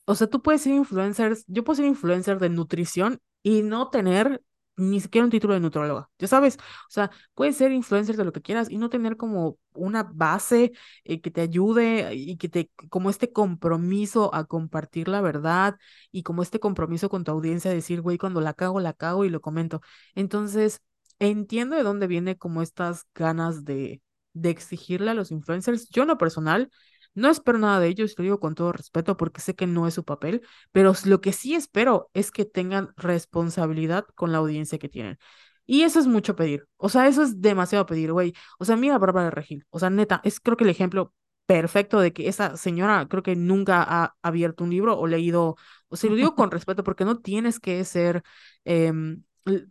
o sea, tú puedes ser influencer, yo puedo ser influencer de nutrición y no tener ni siquiera un título de nutróloga, ya sabes, o sea, puedes ser influencer de lo que quieras y no tener como una base eh, que te ayude y que te, como este compromiso a compartir la verdad y como este compromiso con tu audiencia, decir, güey, cuando la cago, la cago y lo comento. Entonces, entiendo de dónde viene como estas ganas de, exigirle a los influencers. Yo en lo personal no espero nada de ellos, lo digo con todo respeto porque sé que no es su papel, pero lo que sí espero es que tengan responsabilidad con la audiencia que tienen. Y eso es mucho pedir. O sea, eso es demasiado pedir, güey. O sea, mira a Bárbara Regil. O sea, neta, es creo que el ejemplo perfecto de que esa señora creo que nunca ha abierto un libro o leído, o sea, lo digo con respeto porque no tienes que ser em,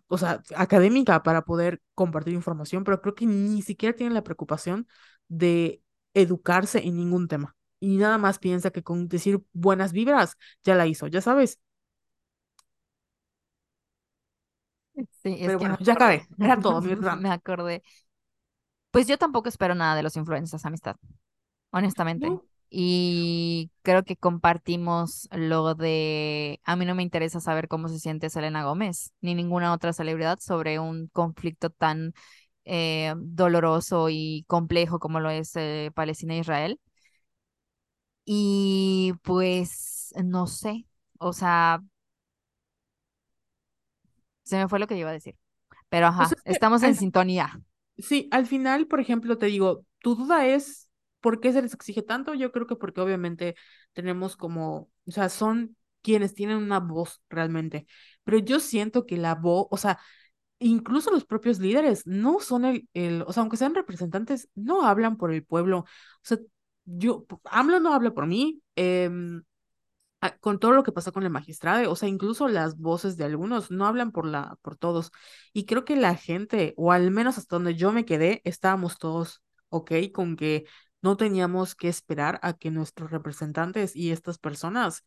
o sea, académica para poder compartir información, pero creo que ni siquiera tienen la preocupación de educarse en ningún tema. Y nada más piensa que con decir buenas vibras ya la hizo, ya sabes. Sí, es Pero que bueno, ya acabé. Era todo mi me acordé. Pues yo tampoco espero nada de los influencers, amistad, honestamente. Y creo que compartimos lo de, a mí no me interesa saber cómo se siente Selena Gómez, ni ninguna otra celebridad sobre un conflicto tan eh, doloroso y complejo como lo es eh, Palestina e Israel. Y pues, no sé, o sea, se me fue lo que iba a decir. Pero pues ajá, estamos en sintonía. Sí, al final, por ejemplo, te digo, tu duda es ¿Por qué se les exige tanto? Yo creo que porque obviamente tenemos como, o sea, son quienes tienen una voz realmente. Pero yo siento que la voz, o sea, incluso los propios líderes no son el, el, o sea, aunque sean representantes, no hablan por el pueblo. O sea, yo, AMLO no habla por mí, eh, con todo lo que pasó con el magistrado, o sea, incluso las voces de algunos no hablan por la, por todos. Y creo que la gente, o al menos hasta donde yo me quedé, estábamos todos ok con que no teníamos que esperar a que nuestros representantes y estas personas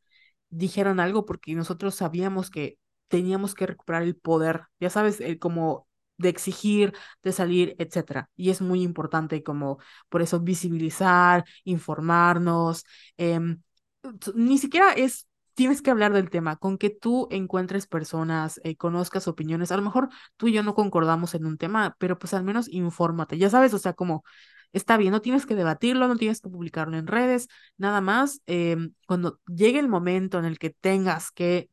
dijeran algo porque nosotros sabíamos que teníamos que recuperar el poder, ya sabes, el como de exigir, de salir, etcétera. Y es muy importante como por eso visibilizar, informarnos. Em, ni siquiera es tienes que hablar del tema, con que tú encuentres personas, eh, conozcas opiniones, a lo mejor tú y yo no concordamos en un tema, pero pues al menos infórmate, ya sabes, o sea, como está bien, no tienes que debatirlo, no tienes que publicarlo en redes, nada más. Em, cuando llegue el momento en el que tengas que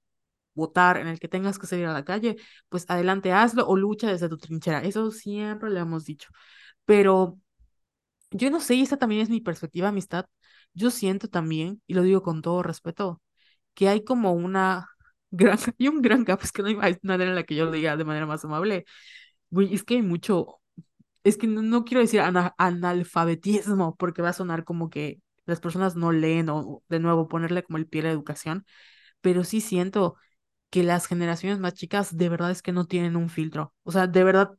votar, en el que tengas que salir a la calle, pues adelante, hazlo o lucha desde tu trinchera. Eso siempre le hemos dicho. Pero yo no sé, y esa también es mi perspectiva, amistad. Yo siento también, y lo digo con todo respeto, que hay como una gran, y un gran gap, es que no hay manera en la que yo lo diga de manera más amable. es que hay mucho es que no, quiero decir analfabetismo, porque va a sonar como que las personas no leen o de nuevo ponerle como el pie a la educación, pero sí siento que las generaciones más chicas de verdad es que no tienen un filtro. O sea, de verdad,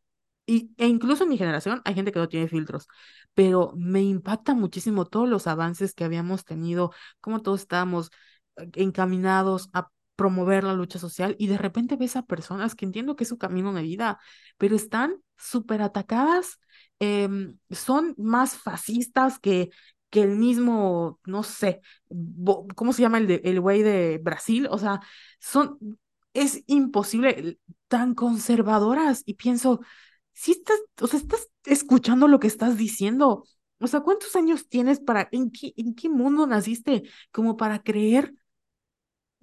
y, e incluso en mi generación hay gente que no tiene filtros, pero me impacta muchísimo todos los avances que habíamos tenido, cómo todos estábamos eh, encaminados a promover la lucha social y de repente ves a personas que entiendo que es su camino de vida, pero están súper atacadas, em, son más fascistas que, que el mismo, no sé, ¿cómo se llama el el güey de Brasil? O sea, son, es imposible, tan conservadoras. Y pienso, si estás, o sea, estás escuchando lo que estás diciendo. O sea, ¿cuántos años tienes para, en qué, en qué mundo naciste como para creer,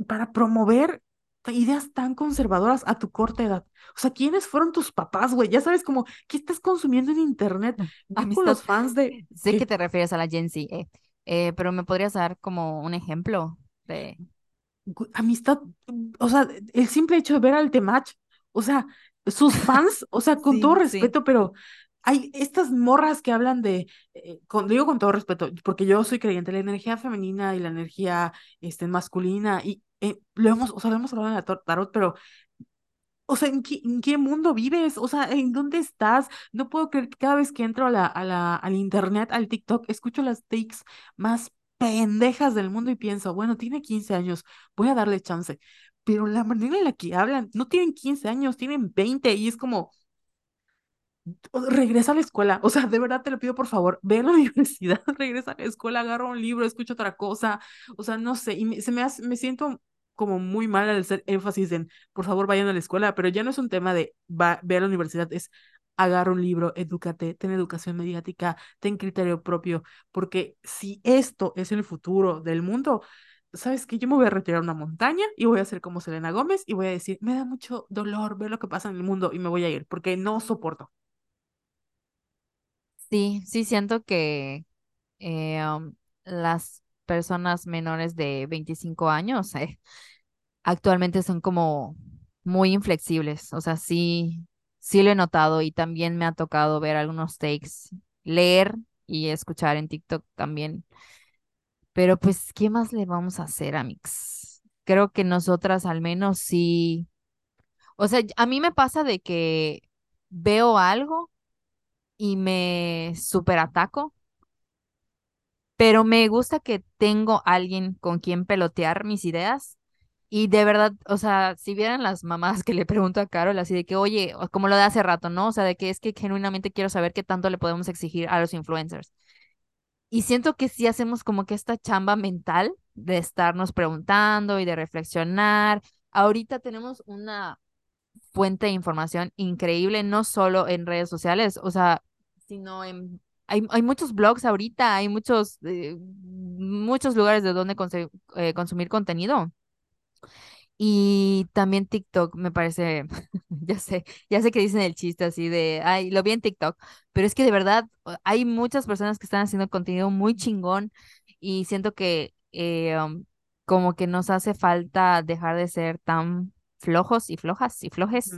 para promover ideas tan conservadoras a tu corta edad? O sea, ¿quiénes fueron tus papás, güey? Ya sabes como, ¿qué estás consumiendo en internet? A con los fans de... Sé que te refieres a la Gen Z, eh, eh, pero ¿me podrías dar como un ejemplo de...? Amistad, o sea, el simple hecho de ver al Temach, o sea, sus fans, o sea, con todo respeto, pero hay estas morras que hablan de, eh, con, digo con todo respeto, porque yo soy creyente, la energía femenina y la energía este, masculina, y eh, lo hemos, o sea, lo hemos hablado en la tarot, pero o sea, ¿en qué, ¿en qué, mundo vives? O sea, ¿en dónde estás? No puedo creer que cada vez que entro a la, a la, al internet, al TikTok, escucho las takes más pendejas del mundo y pienso, bueno, tiene 15 años, voy a darle chance. Pero la manera en la que hablan, no tienen 15 años, tienen 20 y es como, regresa a la escuela. O sea, de verdad te lo pido por favor, ve a la universidad, regresa a la escuela, agarra un libro, escucha otra cosa. O sea, no sé, y se me, hace, me siento como muy mal al hacer énfasis en, por favor, vayan a la escuela, pero ya no es un tema de va, ve a la universidad, es agarra un libro, edúcate, ten educación mediática, ten criterio propio, porque si esto es el futuro del mundo, sabes que yo me voy a retirar una montaña y voy a hacer como Selena Gómez y voy a decir, me da mucho dolor ver lo que pasa en el mundo y me voy a ir porque no soporto. Sí, sí siento que eh, um, las personas menores de 25 años eh, actualmente son como muy inflexibles. O sea, sí, sí lo he notado y también me ha tocado ver algunos takes, leer y escuchar en TikTok también. Pero pues, ¿qué más le vamos a hacer, Amix? Creo que nosotras al menos sí. O sea, a mí me pasa de que veo algo y me superataco pero me gusta que tengo alguien con quien pelotear mis ideas. Y de verdad, o sea, si vieran las mamás que le pregunto a Carol, así de que, oye, como lo de hace rato, ¿no? O sea, de que es que genuinamente quiero saber qué tanto le podemos exigir a los influencers. Y siento que sí hacemos como que esta chamba mental de estarnos preguntando y de reflexionar. Ahorita tenemos una fuente de información increíble, no solo en redes sociales, o sea, sino en hay, muchos blogs ahorita, hay muchos, eh, muchos lugares de donde eh, consumir contenido. Y también TikTok me parece, ya sé, ya sé que dicen el chiste así de, ay, lo vi en TikTok, pero es que de verdad hay muchas personas que están haciendo contenido muy chingón y siento que eh, um, como que nos hace falta dejar de ser tan flojos y flojas y flojes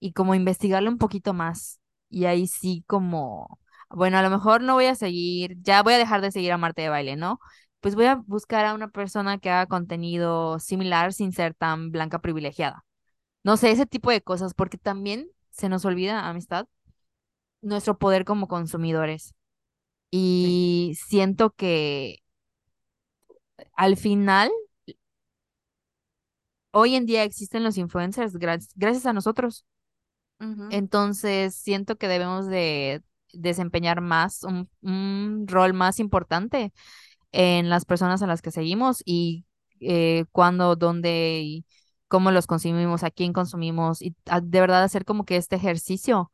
y como investigarlo un poquito más. Y ahí sí como bueno, a lo mejor no voy a seguir, ya voy a dejar de seguir a Marte de Baile, ¿no? Pues voy a buscar a una persona que haga contenido similar sin ser tan blanca privilegiada. No sé, ese tipo de cosas, porque también se nos olvida, amistad, nuestro poder como consumidores. Y siento que al final, hoy en día existen los influencers gracias a nosotros. Entonces, siento que debemos de desempeñar más, un, rol más importante en las personas a las que seguimos y eh, cuándo, dónde y cómo los consumimos, a quién consumimos y de verdad hacer como que este ejercicio.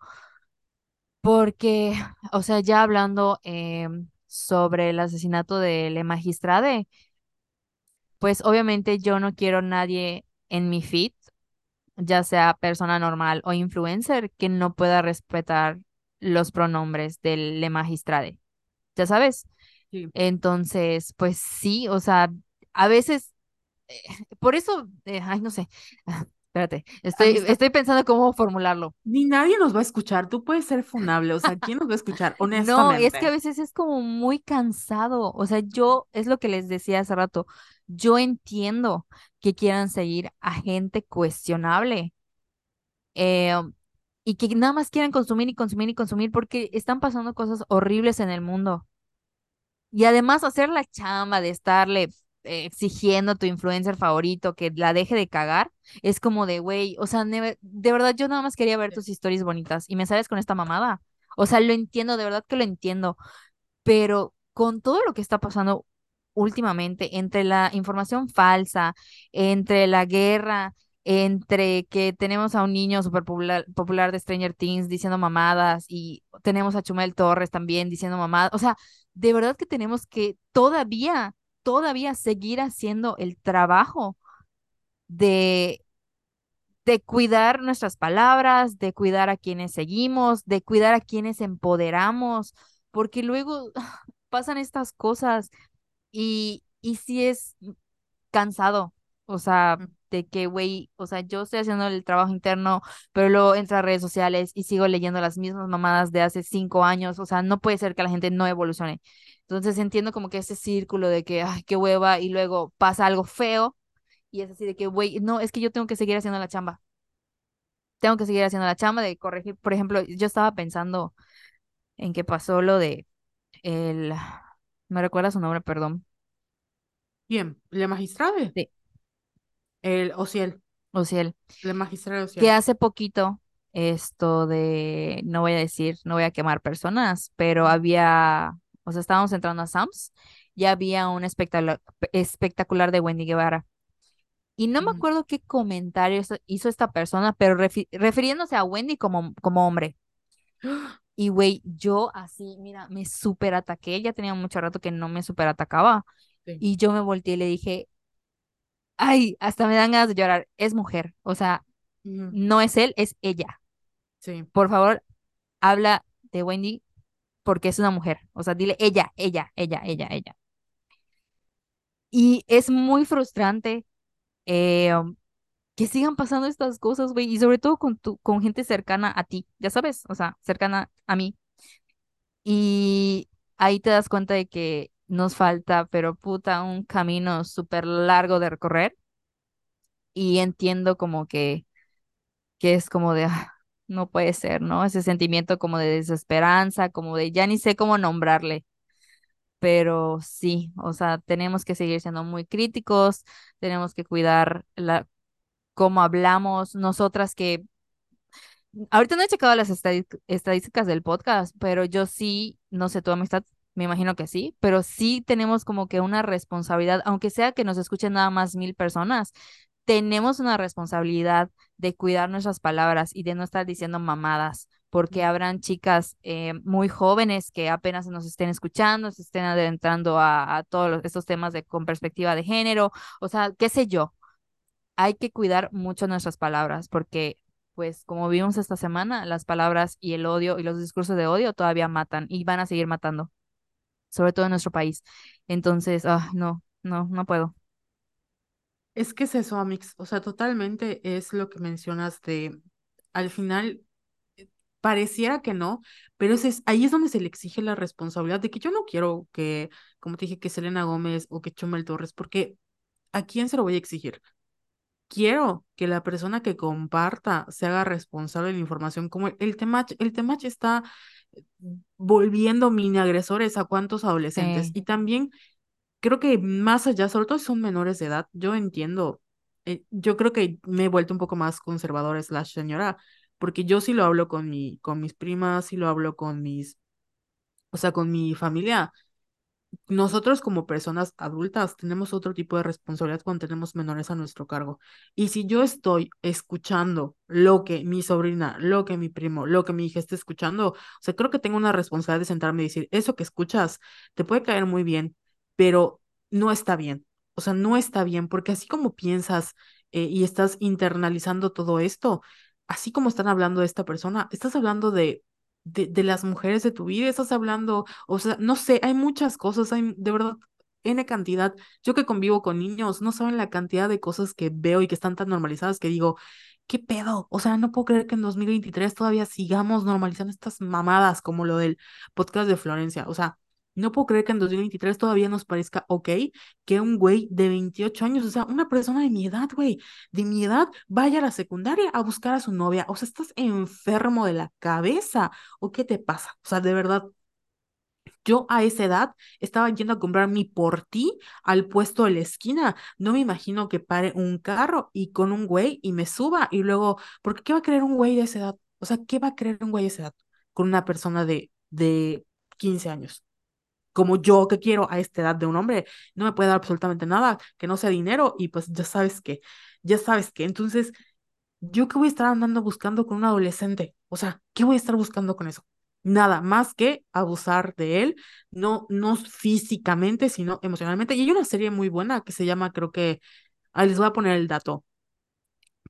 Porque, o sea, ya hablando em, sobre el asesinato de Le Magistrade, pues obviamente yo no quiero nadie en mi feed, ya sea persona normal o influencer, que no pueda respetar los pronombres del le magistrade, ya sabes. Entonces, pues sí, o sea, a veces, eh, por eso, eh, ay, no sé, ah, espérate, estoy, estoy pensando cómo formularlo. Ni nadie nos va a escuchar, tú puedes ser funable, o sea, ¿quién nos va a escuchar? Honestamente. No, es que a veces es como muy cansado, o sea, yo, es lo que les decía hace rato, yo entiendo que quieran seguir a gente cuestionable, eh, y que nada más quieran consumir y consumir y consumir porque están pasando cosas horribles en el mundo. Y además hacer la chamba de estarle eh, exigiendo a tu influencer favorito que la deje de cagar, es como de, güey, o sea, de verdad yo nada más quería ver tus historias bonitas y me sales con esta mamada. O sea, lo entiendo, de verdad que lo entiendo, pero con todo lo que está pasando últimamente, entre la información falsa, entre la guerra, entre que tenemos a un niño súper popular, popular, de Stranger Things diciendo mamadas y tenemos a Chumel Torres también diciendo mamadas. O sea, de verdad que tenemos que todavía, todavía seguir haciendo el trabajo de, de cuidar nuestras palabras, de cuidar a quienes seguimos, de cuidar a quienes empoderamos, porque luego pasan estas cosas y, y sí es cansado, o sea, de que, güey, o sea, yo estoy haciendo el trabajo interno, pero luego entro a redes sociales y sigo leyendo las mismas mamadas de hace cinco años, o sea, no puede ser que la gente no evolucione. Entonces entiendo como que ese círculo de que, ay, qué hueva, y luego pasa algo feo, y es así de que, güey, no, es que yo tengo que seguir haciendo la chamba. Tengo que seguir haciendo la chamba de corregir, por ejemplo, yo estaba pensando en que pasó lo de el, ¿me recuerda su nombre? Perdón. Bien, ¿le magistrado? Sí. El Ociel. Ociel. El magistrado Ociel. Que hace poquito, esto de, no voy a decir, no voy a quemar personas, pero había, o sea, estábamos entrando a Sams y había un espectacular, espectacular de Wendy Guevara. Y no me acuerdo qué comentario hizo esta persona, pero refiriéndose a Wendy como, como hombre. Y güey, yo así, mira, me súper ataqué. Ya tenía mucho rato que no me súper atacaba. Y yo me volteé y le dije, ay, hasta me dan ganas de llorar. Es mujer, o sea, no es él, es ella. Sí. Por favor, habla de Wendy porque es una mujer. O sea, dile ella, ella, ella, ella, ella. Y es muy frustrante eh, que sigan pasando estas cosas, güey, y sobre todo con, tu, con gente cercana a ti, ya sabes, o sea, cercana a mí. Y ahí te das cuenta de que nos falta, pero puta, un camino súper largo de recorrer. Y entiendo como que, que es como de, ah, no puede ser, ¿no? Ese sentimiento como de desesperanza, como de ya ni sé cómo nombrarle. Pero sí, o sea, tenemos que seguir siendo muy críticos, tenemos que cuidar la, cómo hablamos, nosotras que ahorita no he checado las estadísticas del podcast, pero yo sí, no sé, tu amistad me imagino que sí, pero sí tenemos como que una responsabilidad, aunque sea que nos escuchen nada más mil personas, tenemos una responsabilidad de cuidar nuestras palabras y de no estar diciendo mamadas, porque habrán chicas eh, muy jóvenes que apenas nos estén escuchando, se estén adentrando a, a todos estos temas de, con perspectiva de género, o sea, qué sé yo. Hay que cuidar mucho nuestras palabras porque pues como vimos esta semana, las palabras y el odio y los discursos de odio todavía matan y van a seguir matando sobre todo en nuestro país. Entonces, ah, no, no, no puedo. Es que es eso, Amix, o sea, totalmente es lo que mencionas de, al final, eh, pareciera que no, pero es, ahí es donde se le exige la responsabilidad de que yo no quiero que, como te dije, que Selena Gómez o que Chumel Torres, porque ¿a quién se lo voy a exigir? Quiero que la persona que comparta se haga responsable de la información, como el, el temach, el temach está volviendo mini agresores a cuantos adolescentes. Y también creo que más allá, sobre todo son menores de edad, yo entiendo, eh, yo creo que me he vuelto un poco más conservadora la señora, porque yo sí lo hablo con mi, con mis primas, sí lo hablo con mis, o sea, con mi familia, nosotros como personas adultas tenemos otro tipo de responsabilidad cuando tenemos menores a nuestro cargo. Y si yo estoy escuchando lo que mi sobrina, lo que mi primo, lo que mi hija está escuchando, o sea, creo que tengo una responsabilidad de sentarme y decir, eso que escuchas te puede caer muy bien, pero no está bien. O sea, no está bien, porque así como piensas eh, y estás internalizando todo esto, así como están hablando de esta persona, estás hablando de de, de, las mujeres de tu vida, estás hablando, o sea, no sé, hay muchas cosas, hay de verdad N cantidad. Yo que convivo con niños, no saben la cantidad de cosas que veo y que están tan normalizadas que digo, ¿qué pedo? O sea, no puedo creer que en 2023 todavía sigamos normalizando estas mamadas como lo del podcast de Florencia. O sea, no puedo creer que en 2023 todavía nos parezca ok que un güey de 28 años, o sea, una persona de mi edad, güey, de mi edad, vaya a la secundaria a buscar a su novia. O sea, estás enfermo de la cabeza. ¿O qué te pasa? O sea, de verdad, yo a esa edad estaba yendo a comprar mi por ti al puesto de la esquina. No me imagino que pare un carro y con un güey y me suba y luego, ¿por qué va a creer un güey de esa edad? O sea, ¿qué va a creer un güey de esa edad con una persona de, de 15 años? Como yo que quiero a esta edad de un hombre, no me puede dar absolutamente nada que no sea dinero y pues ya sabes que, ya sabes que, entonces, ¿yo qué voy a estar andando buscando con un adolescente? O sea, ¿qué voy a estar buscando con eso? Nada más que abusar de él, no, no físicamente, sino emocionalmente. Y hay una serie muy buena que se llama, creo que, ahí les voy a poner el dato,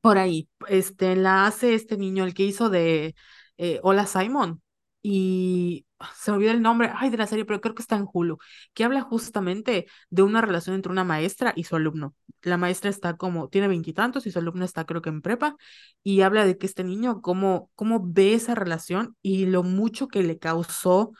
por ahí, este, la hace este niño, el que hizo de eh, Hola Simon, y ah, se olvidó el nombre, ay, de la serie, pero creo que está en Hulu, que habla justamente de una relación entre una maestra y su alumno. La maestra está como, tiene veintitantos y, su alumno está creo que en prepa, y habla de que este niño, cómo, cómo ve esa relación y lo mucho que le causó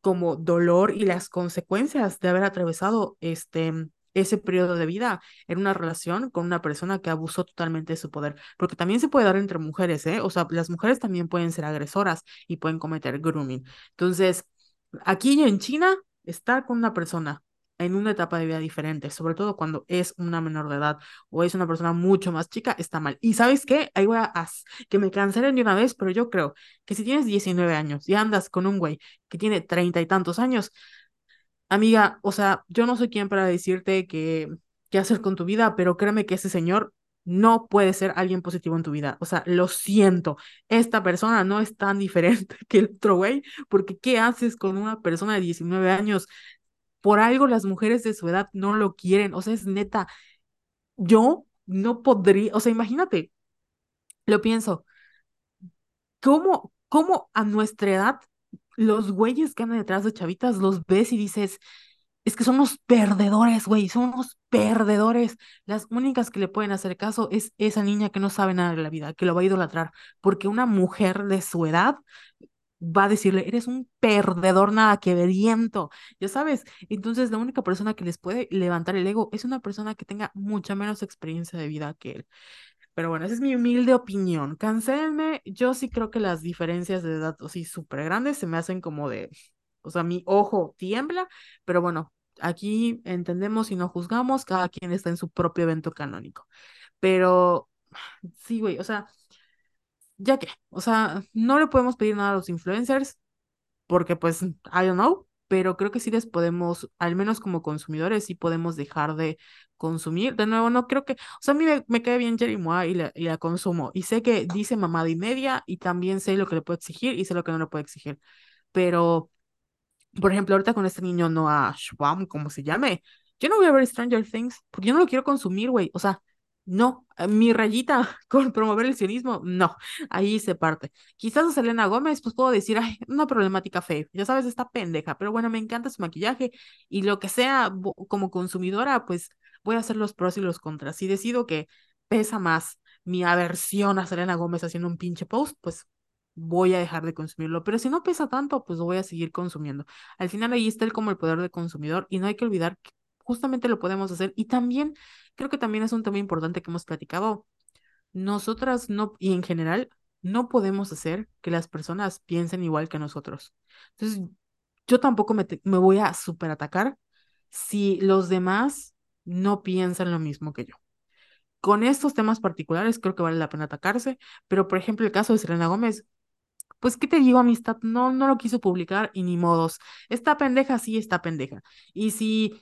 como dolor y las consecuencias de haber atravesado este ese periodo de vida en una relación con una persona que abusó totalmente de su poder, porque también se puede dar entre mujeres, ¿eh? O sea, las mujeres también pueden ser agresoras y pueden cometer grooming. Entonces, aquí en China, estar con una persona en una etapa de vida diferente, sobre todo cuando es una menor de edad o es una persona mucho más chica, está mal. Y sabes qué, ahí voy a que me cancelen de una vez, pero yo creo que si tienes 19 años y andas con un güey que tiene treinta y tantos años, amiga, o sea, yo no soy quien para decirte qué hacer con tu vida, pero créeme que ese señor no puede ser alguien positivo en tu vida. O sea, lo siento, esta persona no es tan diferente que el otro güey, porque ¿qué haces con una persona de 19 años? Por algo las mujeres de su edad no lo quieren, o sea, es neta, yo no podría, o sea, imagínate, lo pienso, ¿cómo, cómo a nuestra edad los güeyes que andan detrás de chavitas los ves y dices, es que son perdedores, güey, son unos perdedores. Las únicas que le pueden hacer caso es esa niña que no sabe nada de la vida, que lo va a idolatrar, porque una mujer de su edad va a decirle, eres un perdedor nada que veriento, ya sabes. Entonces, la única persona que les puede levantar el ego es una persona que tenga mucha menos experiencia de vida que él. Pero bueno, esa es mi humilde opinión. Cancélenme, yo sí creo que las diferencias de edad así súper grandes se me hacen como de, o sea, mi ojo tiembla, pero bueno, aquí entendemos y no juzgamos, cada quien está en su propio evento canónico. Pero sí, güey, o sea, ya que, o sea, no le podemos pedir nada a los influencers porque pues, I don't know, pero creo que sí les podemos, al menos como consumidores, sí podemos dejar de consumir. De nuevo, no creo que, o sea, a mí me, cae bien Jerry Moa y la, y la consumo. Y sé que dice mamada y media y también sé lo que le puedo exigir y sé lo que no le puedo exigir. Pero, por ejemplo, ahorita con este niño Noah Schwam, como se llame, yo no voy a ver Stranger Things porque yo no lo quiero consumir, güey. O sea, no, eh, mi rayita con promover el sionismo, no, ahí se parte. Quizás a Selena Gómez, pues puedo decir, ay, una problemática fea, ya sabes, está pendeja, pero bueno, me encanta su maquillaje y lo que sea como consumidora, pues voy a hacer los pros y los contras. Si decido que pesa más mi aversión a Selena Gómez haciendo un pinche post, pues voy a dejar de consumirlo. Pero si no pesa tanto, pues lo voy a seguir consumiendo. Al final ahí está el como el poder de consumidor y no hay que olvidar que justamente lo podemos hacer. Y también, creo que también es un tema importante que hemos platicado. Nosotras no, y en general, no podemos hacer que las personas piensen igual que nosotros. Entonces, yo tampoco me, me voy a superatacar si los demás no piensan lo mismo que yo. Con estos temas particulares creo que vale la pena atacarse, pero por ejemplo el caso de Serena Gómez, pues qué te digo amistad, no, no lo quiso publicar y ni modos. Está pendeja, sí está pendeja. Y si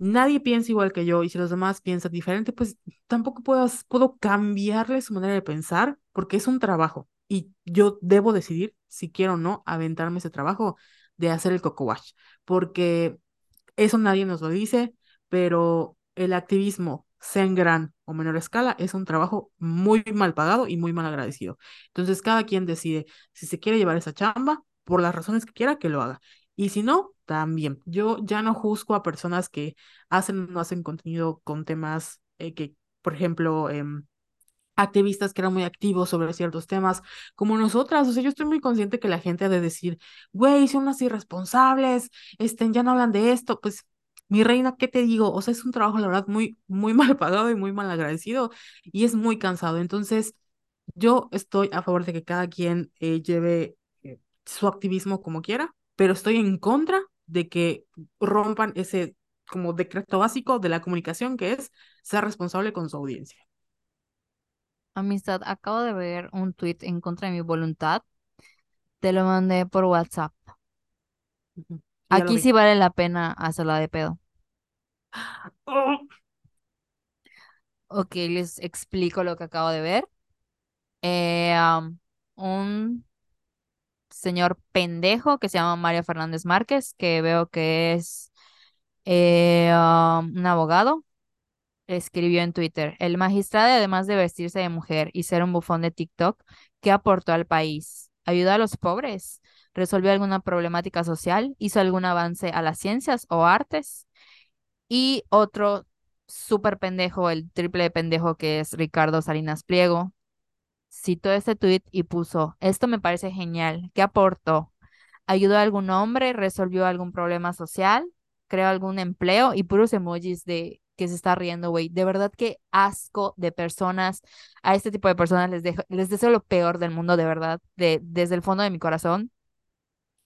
nadie piensa igual que yo y si los demás piensan diferente, pues tampoco puedo, puedo cambiarle su manera de pensar porque es un trabajo y yo debo decidir si quiero o no aventarme ese trabajo de hacer el coco wash, porque eso nadie nos lo dice, pero el activismo, sea en gran o menor escala, es un trabajo muy mal pagado y muy mal agradecido. Entonces, cada quien decide si se quiere llevar esa chamba, por las razones que quiera, que lo haga. Y si no, también. Yo ya no juzgo a personas que hacen o no hacen contenido con temas eh, que, por ejemplo, eh, activistas que eran muy activos sobre ciertos temas, como nosotras. O sea, yo estoy muy consciente que la gente ha de decir, güey, son unas irresponsables, estén, ya no hablan de esto. Pues, mi reina, ¿qué te digo? O sea, es un trabajo, la verdad, muy, muy mal pagado y muy mal agradecido y es muy cansado. Entonces, yo estoy a favor de que cada quien eh, lleve eh, su activismo como quiera, pero estoy en contra de que rompan ese como decreto básico de la comunicación que es ser responsable con su audiencia. Amistad, acabo de ver un tweet en contra de mi voluntad. Te lo mandé por WhatsApp. Aquí sí vale la pena hacerla de pedo. Oh, Ok, les explico lo que acabo de ver. Eh, un señor pendejo que se llama Mario Fernández Márquez, que veo que es eh, am, un abogado, escribió en Twitter, el magistrado, además de vestirse de mujer y ser un bufón de TikTok, ¿qué aportó al país? ¿Ayudó a los pobres? ¿Resolvió alguna problemática social? ¿Hizo algún avance a las ciencias o artes? Y otro súper pendejo, el triple de pendejo que es Ricardo Salinas Pliego, citó este tuit y puso, esto me parece genial, ¿qué aportó? ¿Ayudó a algún hombre? ¿Resolvió algún problema social? ¿Creó algún empleo? Y puros emojis de que se está riendo, güey. De verdad que asco de personas. A este tipo de personas les dejo, les deseo lo peor del mundo, de verdad. De, desde el fondo de mi corazón,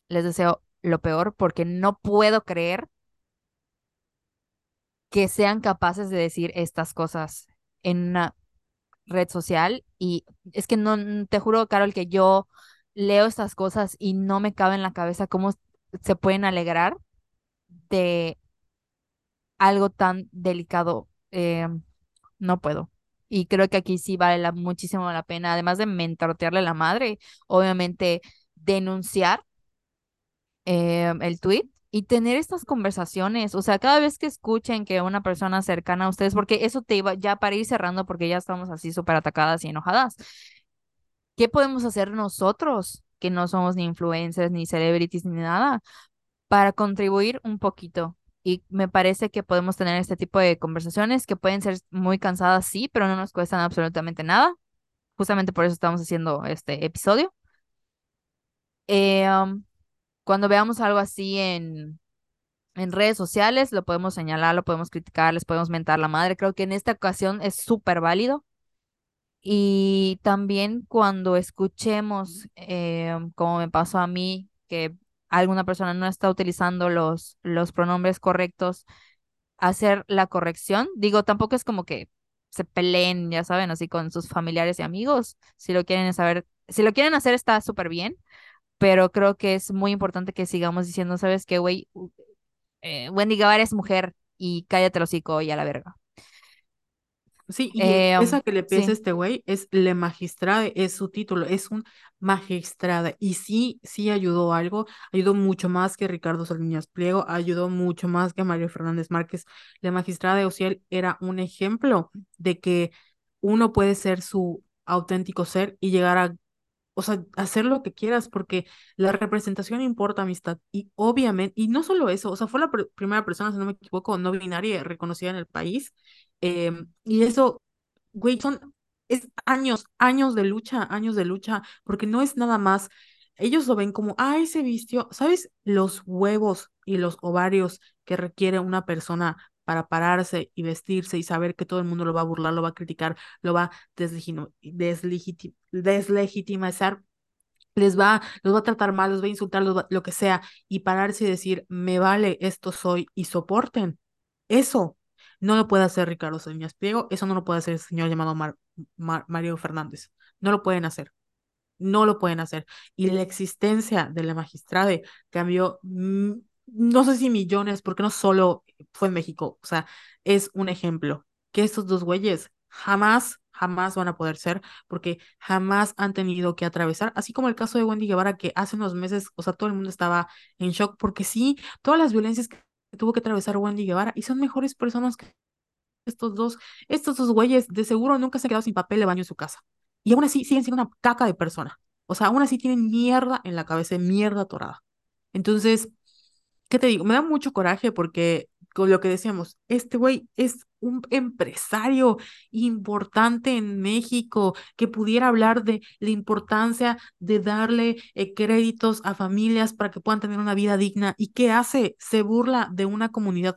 les deseo lo peor porque no puedo creer que sean capaces de decir estas cosas en una red social y es que no, te juro, Carol, que yo leo estas cosas y no me cabe en la cabeza cómo se pueden alegrar de algo tan delicado. eh, no puedo. Y creo que aquí sí vale la- muchísimo la pena, además de mentortearle a la madre, obviamente denunciar eh, el tweet y tener estas conversaciones. O sea, cada vez que escuchen que una persona cercana a ustedes, porque eso te iba ya para ir cerrando, porque ya estamos así súper atacadas y enojadas. ¿Qué podemos hacer nosotros, que no somos ni influencers, ni celebrities, ni nada, para contribuir un poquito? Y me parece que podemos tener este tipo de conversaciones que pueden ser muy cansadas, sí, pero no nos cuestan absolutamente nada. Justamente por eso estamos haciendo este episodio. Eh, um, cuando veamos algo así en, en redes sociales, lo podemos señalar, lo podemos criticar, les podemos mentar la madre. Creo que en esta ocasión es súper válido. Y también cuando escuchemos, eh, como me pasó a mí, que alguna persona no está utilizando los, los pronombres correctos, hacer la corrección. Digo, tampoco es como que se peleen, ya saben, así con sus familiares y amigos. Si lo quieren saber, si lo quieren hacer está súper bien, pero creo que es muy importante que sigamos diciendo, ¿sabes qué, güey? Eh, Wendy Guevara es mujer y cállate el hocico y a la verga. Sí, y eh, Eh, esa que le pese a sí. este güey es Le Magistrade, es su título, es un magistrada. Y sí, sí ayudó algo, ayudó mucho más que Ricardo Salinas Pliego, ayudó mucho más que Mario Fernández Márquez. Le Magistrade Ociel era un ejemplo de que uno puede ser su auténtico ser y llegar a o sea, hacer lo que quieras, porque la representación importa, amistad. Y obviamente, y no solo eso, o sea, fue la pr- primera persona, si no me equivoco, no binaria reconocida en el país. em, y eso, güey, son, es años, años de lucha, años de lucha, porque no es nada más. Ellos lo ven como, ay, se vistió, ¿sabes? Los huevos y los ovarios que requiere una persona para pararse y vestirse y saber que todo el mundo lo va a burlar, lo va a criticar, lo va a deslegitimizar, les va, los va a tratar mal, los va a insultar, va- lo que sea, y pararse y decir, me vale, esto soy, y soporten. Eso no lo puede hacer Ricardo Salinas Pliego, eso no lo puede hacer el señor llamado Mar- Mario Fernández. No lo pueden hacer no lo pueden hacer. Y la existencia de la magistrada cambió, mm, no sé si millones, porque no solo fue en México, o sea, es un ejemplo que estos dos güeyes jamás, jamás van a poder ser, porque jamás han tenido que atravesar, así como el caso de Wendy Guevara, que hace unos meses, o sea, todo el mundo estaba en shock, porque sí, todas las violencias que tuvo que atravesar Wendy Guevara, y son mejores personas que estos dos, estos dos güeyes de seguro nunca se han quedado sin papel de baño en su casa. Y aún así siguen siendo una caca de persona. O sea, aún así tienen mierda en la cabeza, mierda atorada. Entonces, ¿qué te digo? Me da mucho coraje porque, con lo que decíamos, este güey es un empresario importante en México que pudiera hablar de la importancia de darle eh, créditos a familias para que puedan tener una vida digna. ¿Y qué hace? Se burla de una comunidad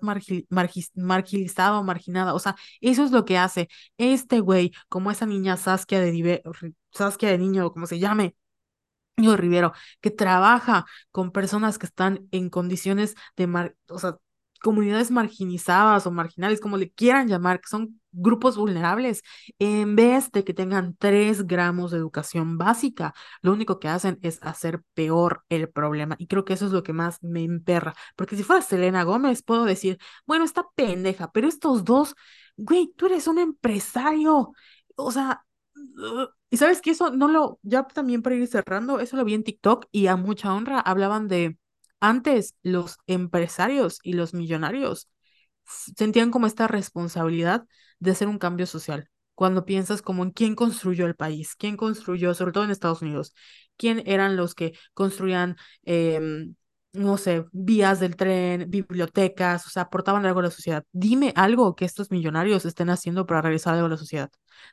marginalizada o marginada. O sea, eso es lo que hace. Este güey, como esa niña Saskia de, Dive- Saskia de niño, como se llame Rivero, que trabaja con personas que están en condiciones de, mar, o sea, comunidades marginizadas o marginales, como le quieran llamar, que son grupos vulnerables, en vez de que tengan tres gramos de educación básica, lo único que hacen es hacer peor el problema. Y creo que eso es lo que más me emperra, porque si fuera Selena Gómez, puedo decir, bueno, está pendeja, pero estos dos, güey, tú eres un empresario, o sea... Y sabes que eso no lo, ya también para ir cerrando, eso lo vi en TikTok y a mucha honra hablaban de antes los empresarios y los millonarios sentían como esta responsabilidad de hacer un cambio social. Cuando piensas como en quién construyó el país, quién construyó, sobre todo en Estados Unidos, quién eran los que construían, em, no sé, vías del tren, bibliotecas, o sea, aportaban algo a la sociedad. Dime algo que estos millonarios estén haciendo para realizar algo a la sociedad.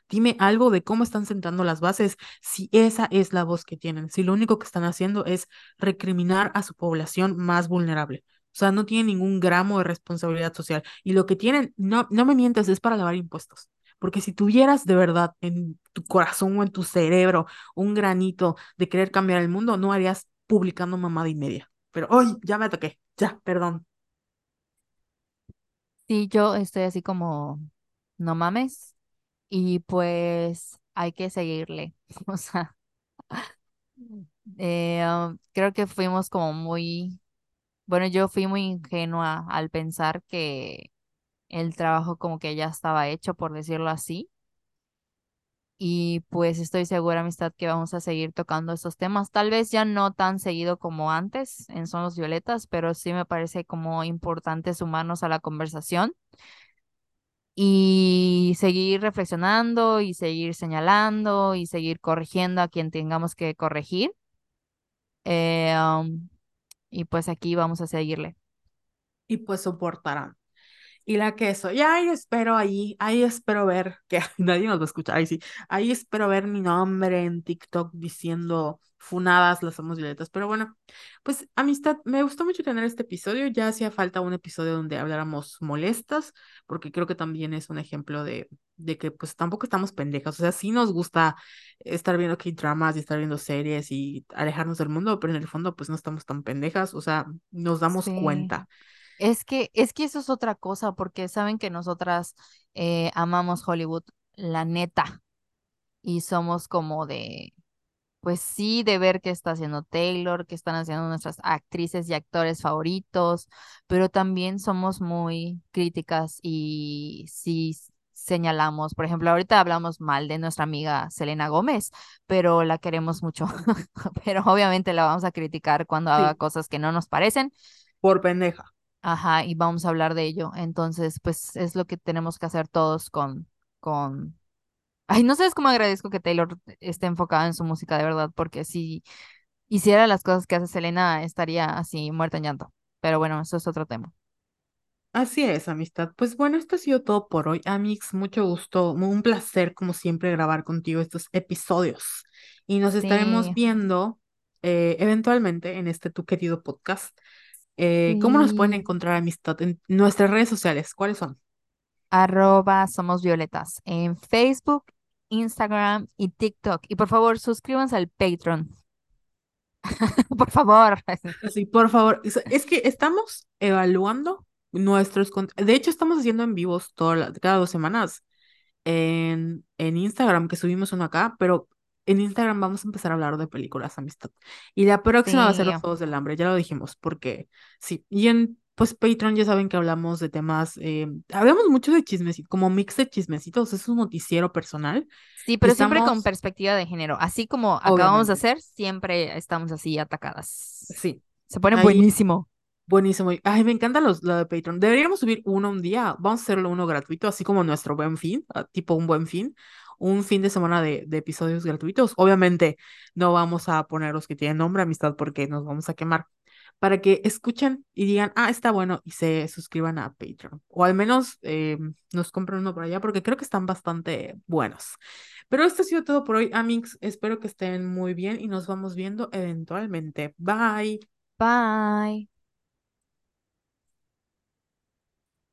Dime algo de cómo están sentando las bases, si esa es la voz que tienen, si lo único que están haciendo es recriminar a su población más vulnerable. O sea, no tienen ningún gramo de responsabilidad social. Y lo que tienen, no, no me mientes, es para lavar impuestos. Porque si tuvieras de verdad en tu corazón o en tu cerebro un granito de querer cambiar el mundo, no harías publicando mamada y media. Pero hoy ya me toqué, ya, perdón. Sí, yo estoy así como, no mames. Y pues hay que seguirle. O sea, eh, um, creo que fuimos como muy bueno, yo fui muy ingenua al pensar que el trabajo como que ya estaba hecho, por decirlo así. Y pues estoy segura, amistad, que vamos a seguir tocando estos temas. Tal vez ya no tan seguido como antes en Son los Violetas, pero sí me parece como importante sumarnos a la conversación y seguir reflexionando y seguir señalando y seguir corrigiendo a quien tengamos que corregir. Eh, um, y pues aquí vamos a seguirle. Y pues soportarán. Y la queso, y ahí espero ahí, ahí espero ver, que nadie nos va a escuchar, ahí sí, ahí espero ver mi nombre en TikTok diciendo funadas las somos violetas, pero bueno, pues amistad, me gustó mucho tener este episodio, ya hacía falta un episodio donde habláramos molestas, porque creo que también es un ejemplo de, de que pues tampoco estamos pendejas, o sea, sí nos gusta estar viendo K-dramas y estar viendo series y alejarnos del mundo, pero en el fondo pues no estamos tan pendejas, o sea, nos damos cuenta. Es que, es que eso es otra cosa, porque saben que nosotras eh, amamos Hollywood, la neta, y somos como de, pues sí, de ver qué está haciendo Taylor, qué están haciendo nuestras actrices y actores favoritos, pero también somos muy críticas y sí señalamos, por ejemplo, ahorita hablamos mal de nuestra amiga Selena Gómez, pero la queremos mucho, pero obviamente la vamos a criticar cuando haga cosas que no nos parecen. Por pendeja. Ajá, y vamos a hablar de ello. Entonces, pues es lo que tenemos que hacer todos con, con... Ay, no sabes cómo agradezco que Taylor esté enfocada en su música de verdad, porque si hiciera las cosas que hace Selena, estaría así muerta en llanto. Pero bueno, eso es otro tema. Así es, amistad. Pues bueno, esto ha sido todo por hoy, Amix. Mucho gusto, un placer, como siempre, grabar contigo estos episodios. Y nos estaremos viendo eh, eventualmente en este tu querido podcast. Eh, ¿Cómo nos pueden encontrar amistad en nuestras redes sociales? ¿Cuáles son? Arroba Somos Violetas en Facebook, Instagram y TikTok. Y por favor, suscríbanse al Patreon. por favor. Sí, por favor. Es que estamos evaluando nuestros... De hecho, estamos haciendo en vivos cada dos semanas en, en Instagram, que subimos uno acá, pero en Instagram vamos a empezar a hablar de películas, amistad. Y la próxima va a ser los Juegos del Hambre, ya lo dijimos, porque sí. Y en pues Patreon ya saben que hablamos de temas, eh, hablamos mucho de chismecitos, como mix de chismecitos, es un noticiero personal. Sí, pero siempre con perspectiva de género, así como acabamos de hacer, siempre estamos así atacadas. Sí. Se pone buenísimo. Buenísimo. Ay, me encanta los, lo de Patreon. Deberíamos subir uno un día. Vamos a hacerlo uno gratuito, así como nuestro buen fin, ah, tipo un buen fin un fin de semana de, episodios gratuitos. Obviamente no vamos a poner los que tienen nombre amistad porque nos vamos a quemar. Para que escuchen y digan, ah, está bueno, y se suscriban a Patreon. O al menos eh, nos compren uno por allá porque creo que están bastante buenos. Pero esto ha sido todo por hoy, Amix. Espero que estén muy bien y nos vamos viendo eventualmente. Bye. Bye.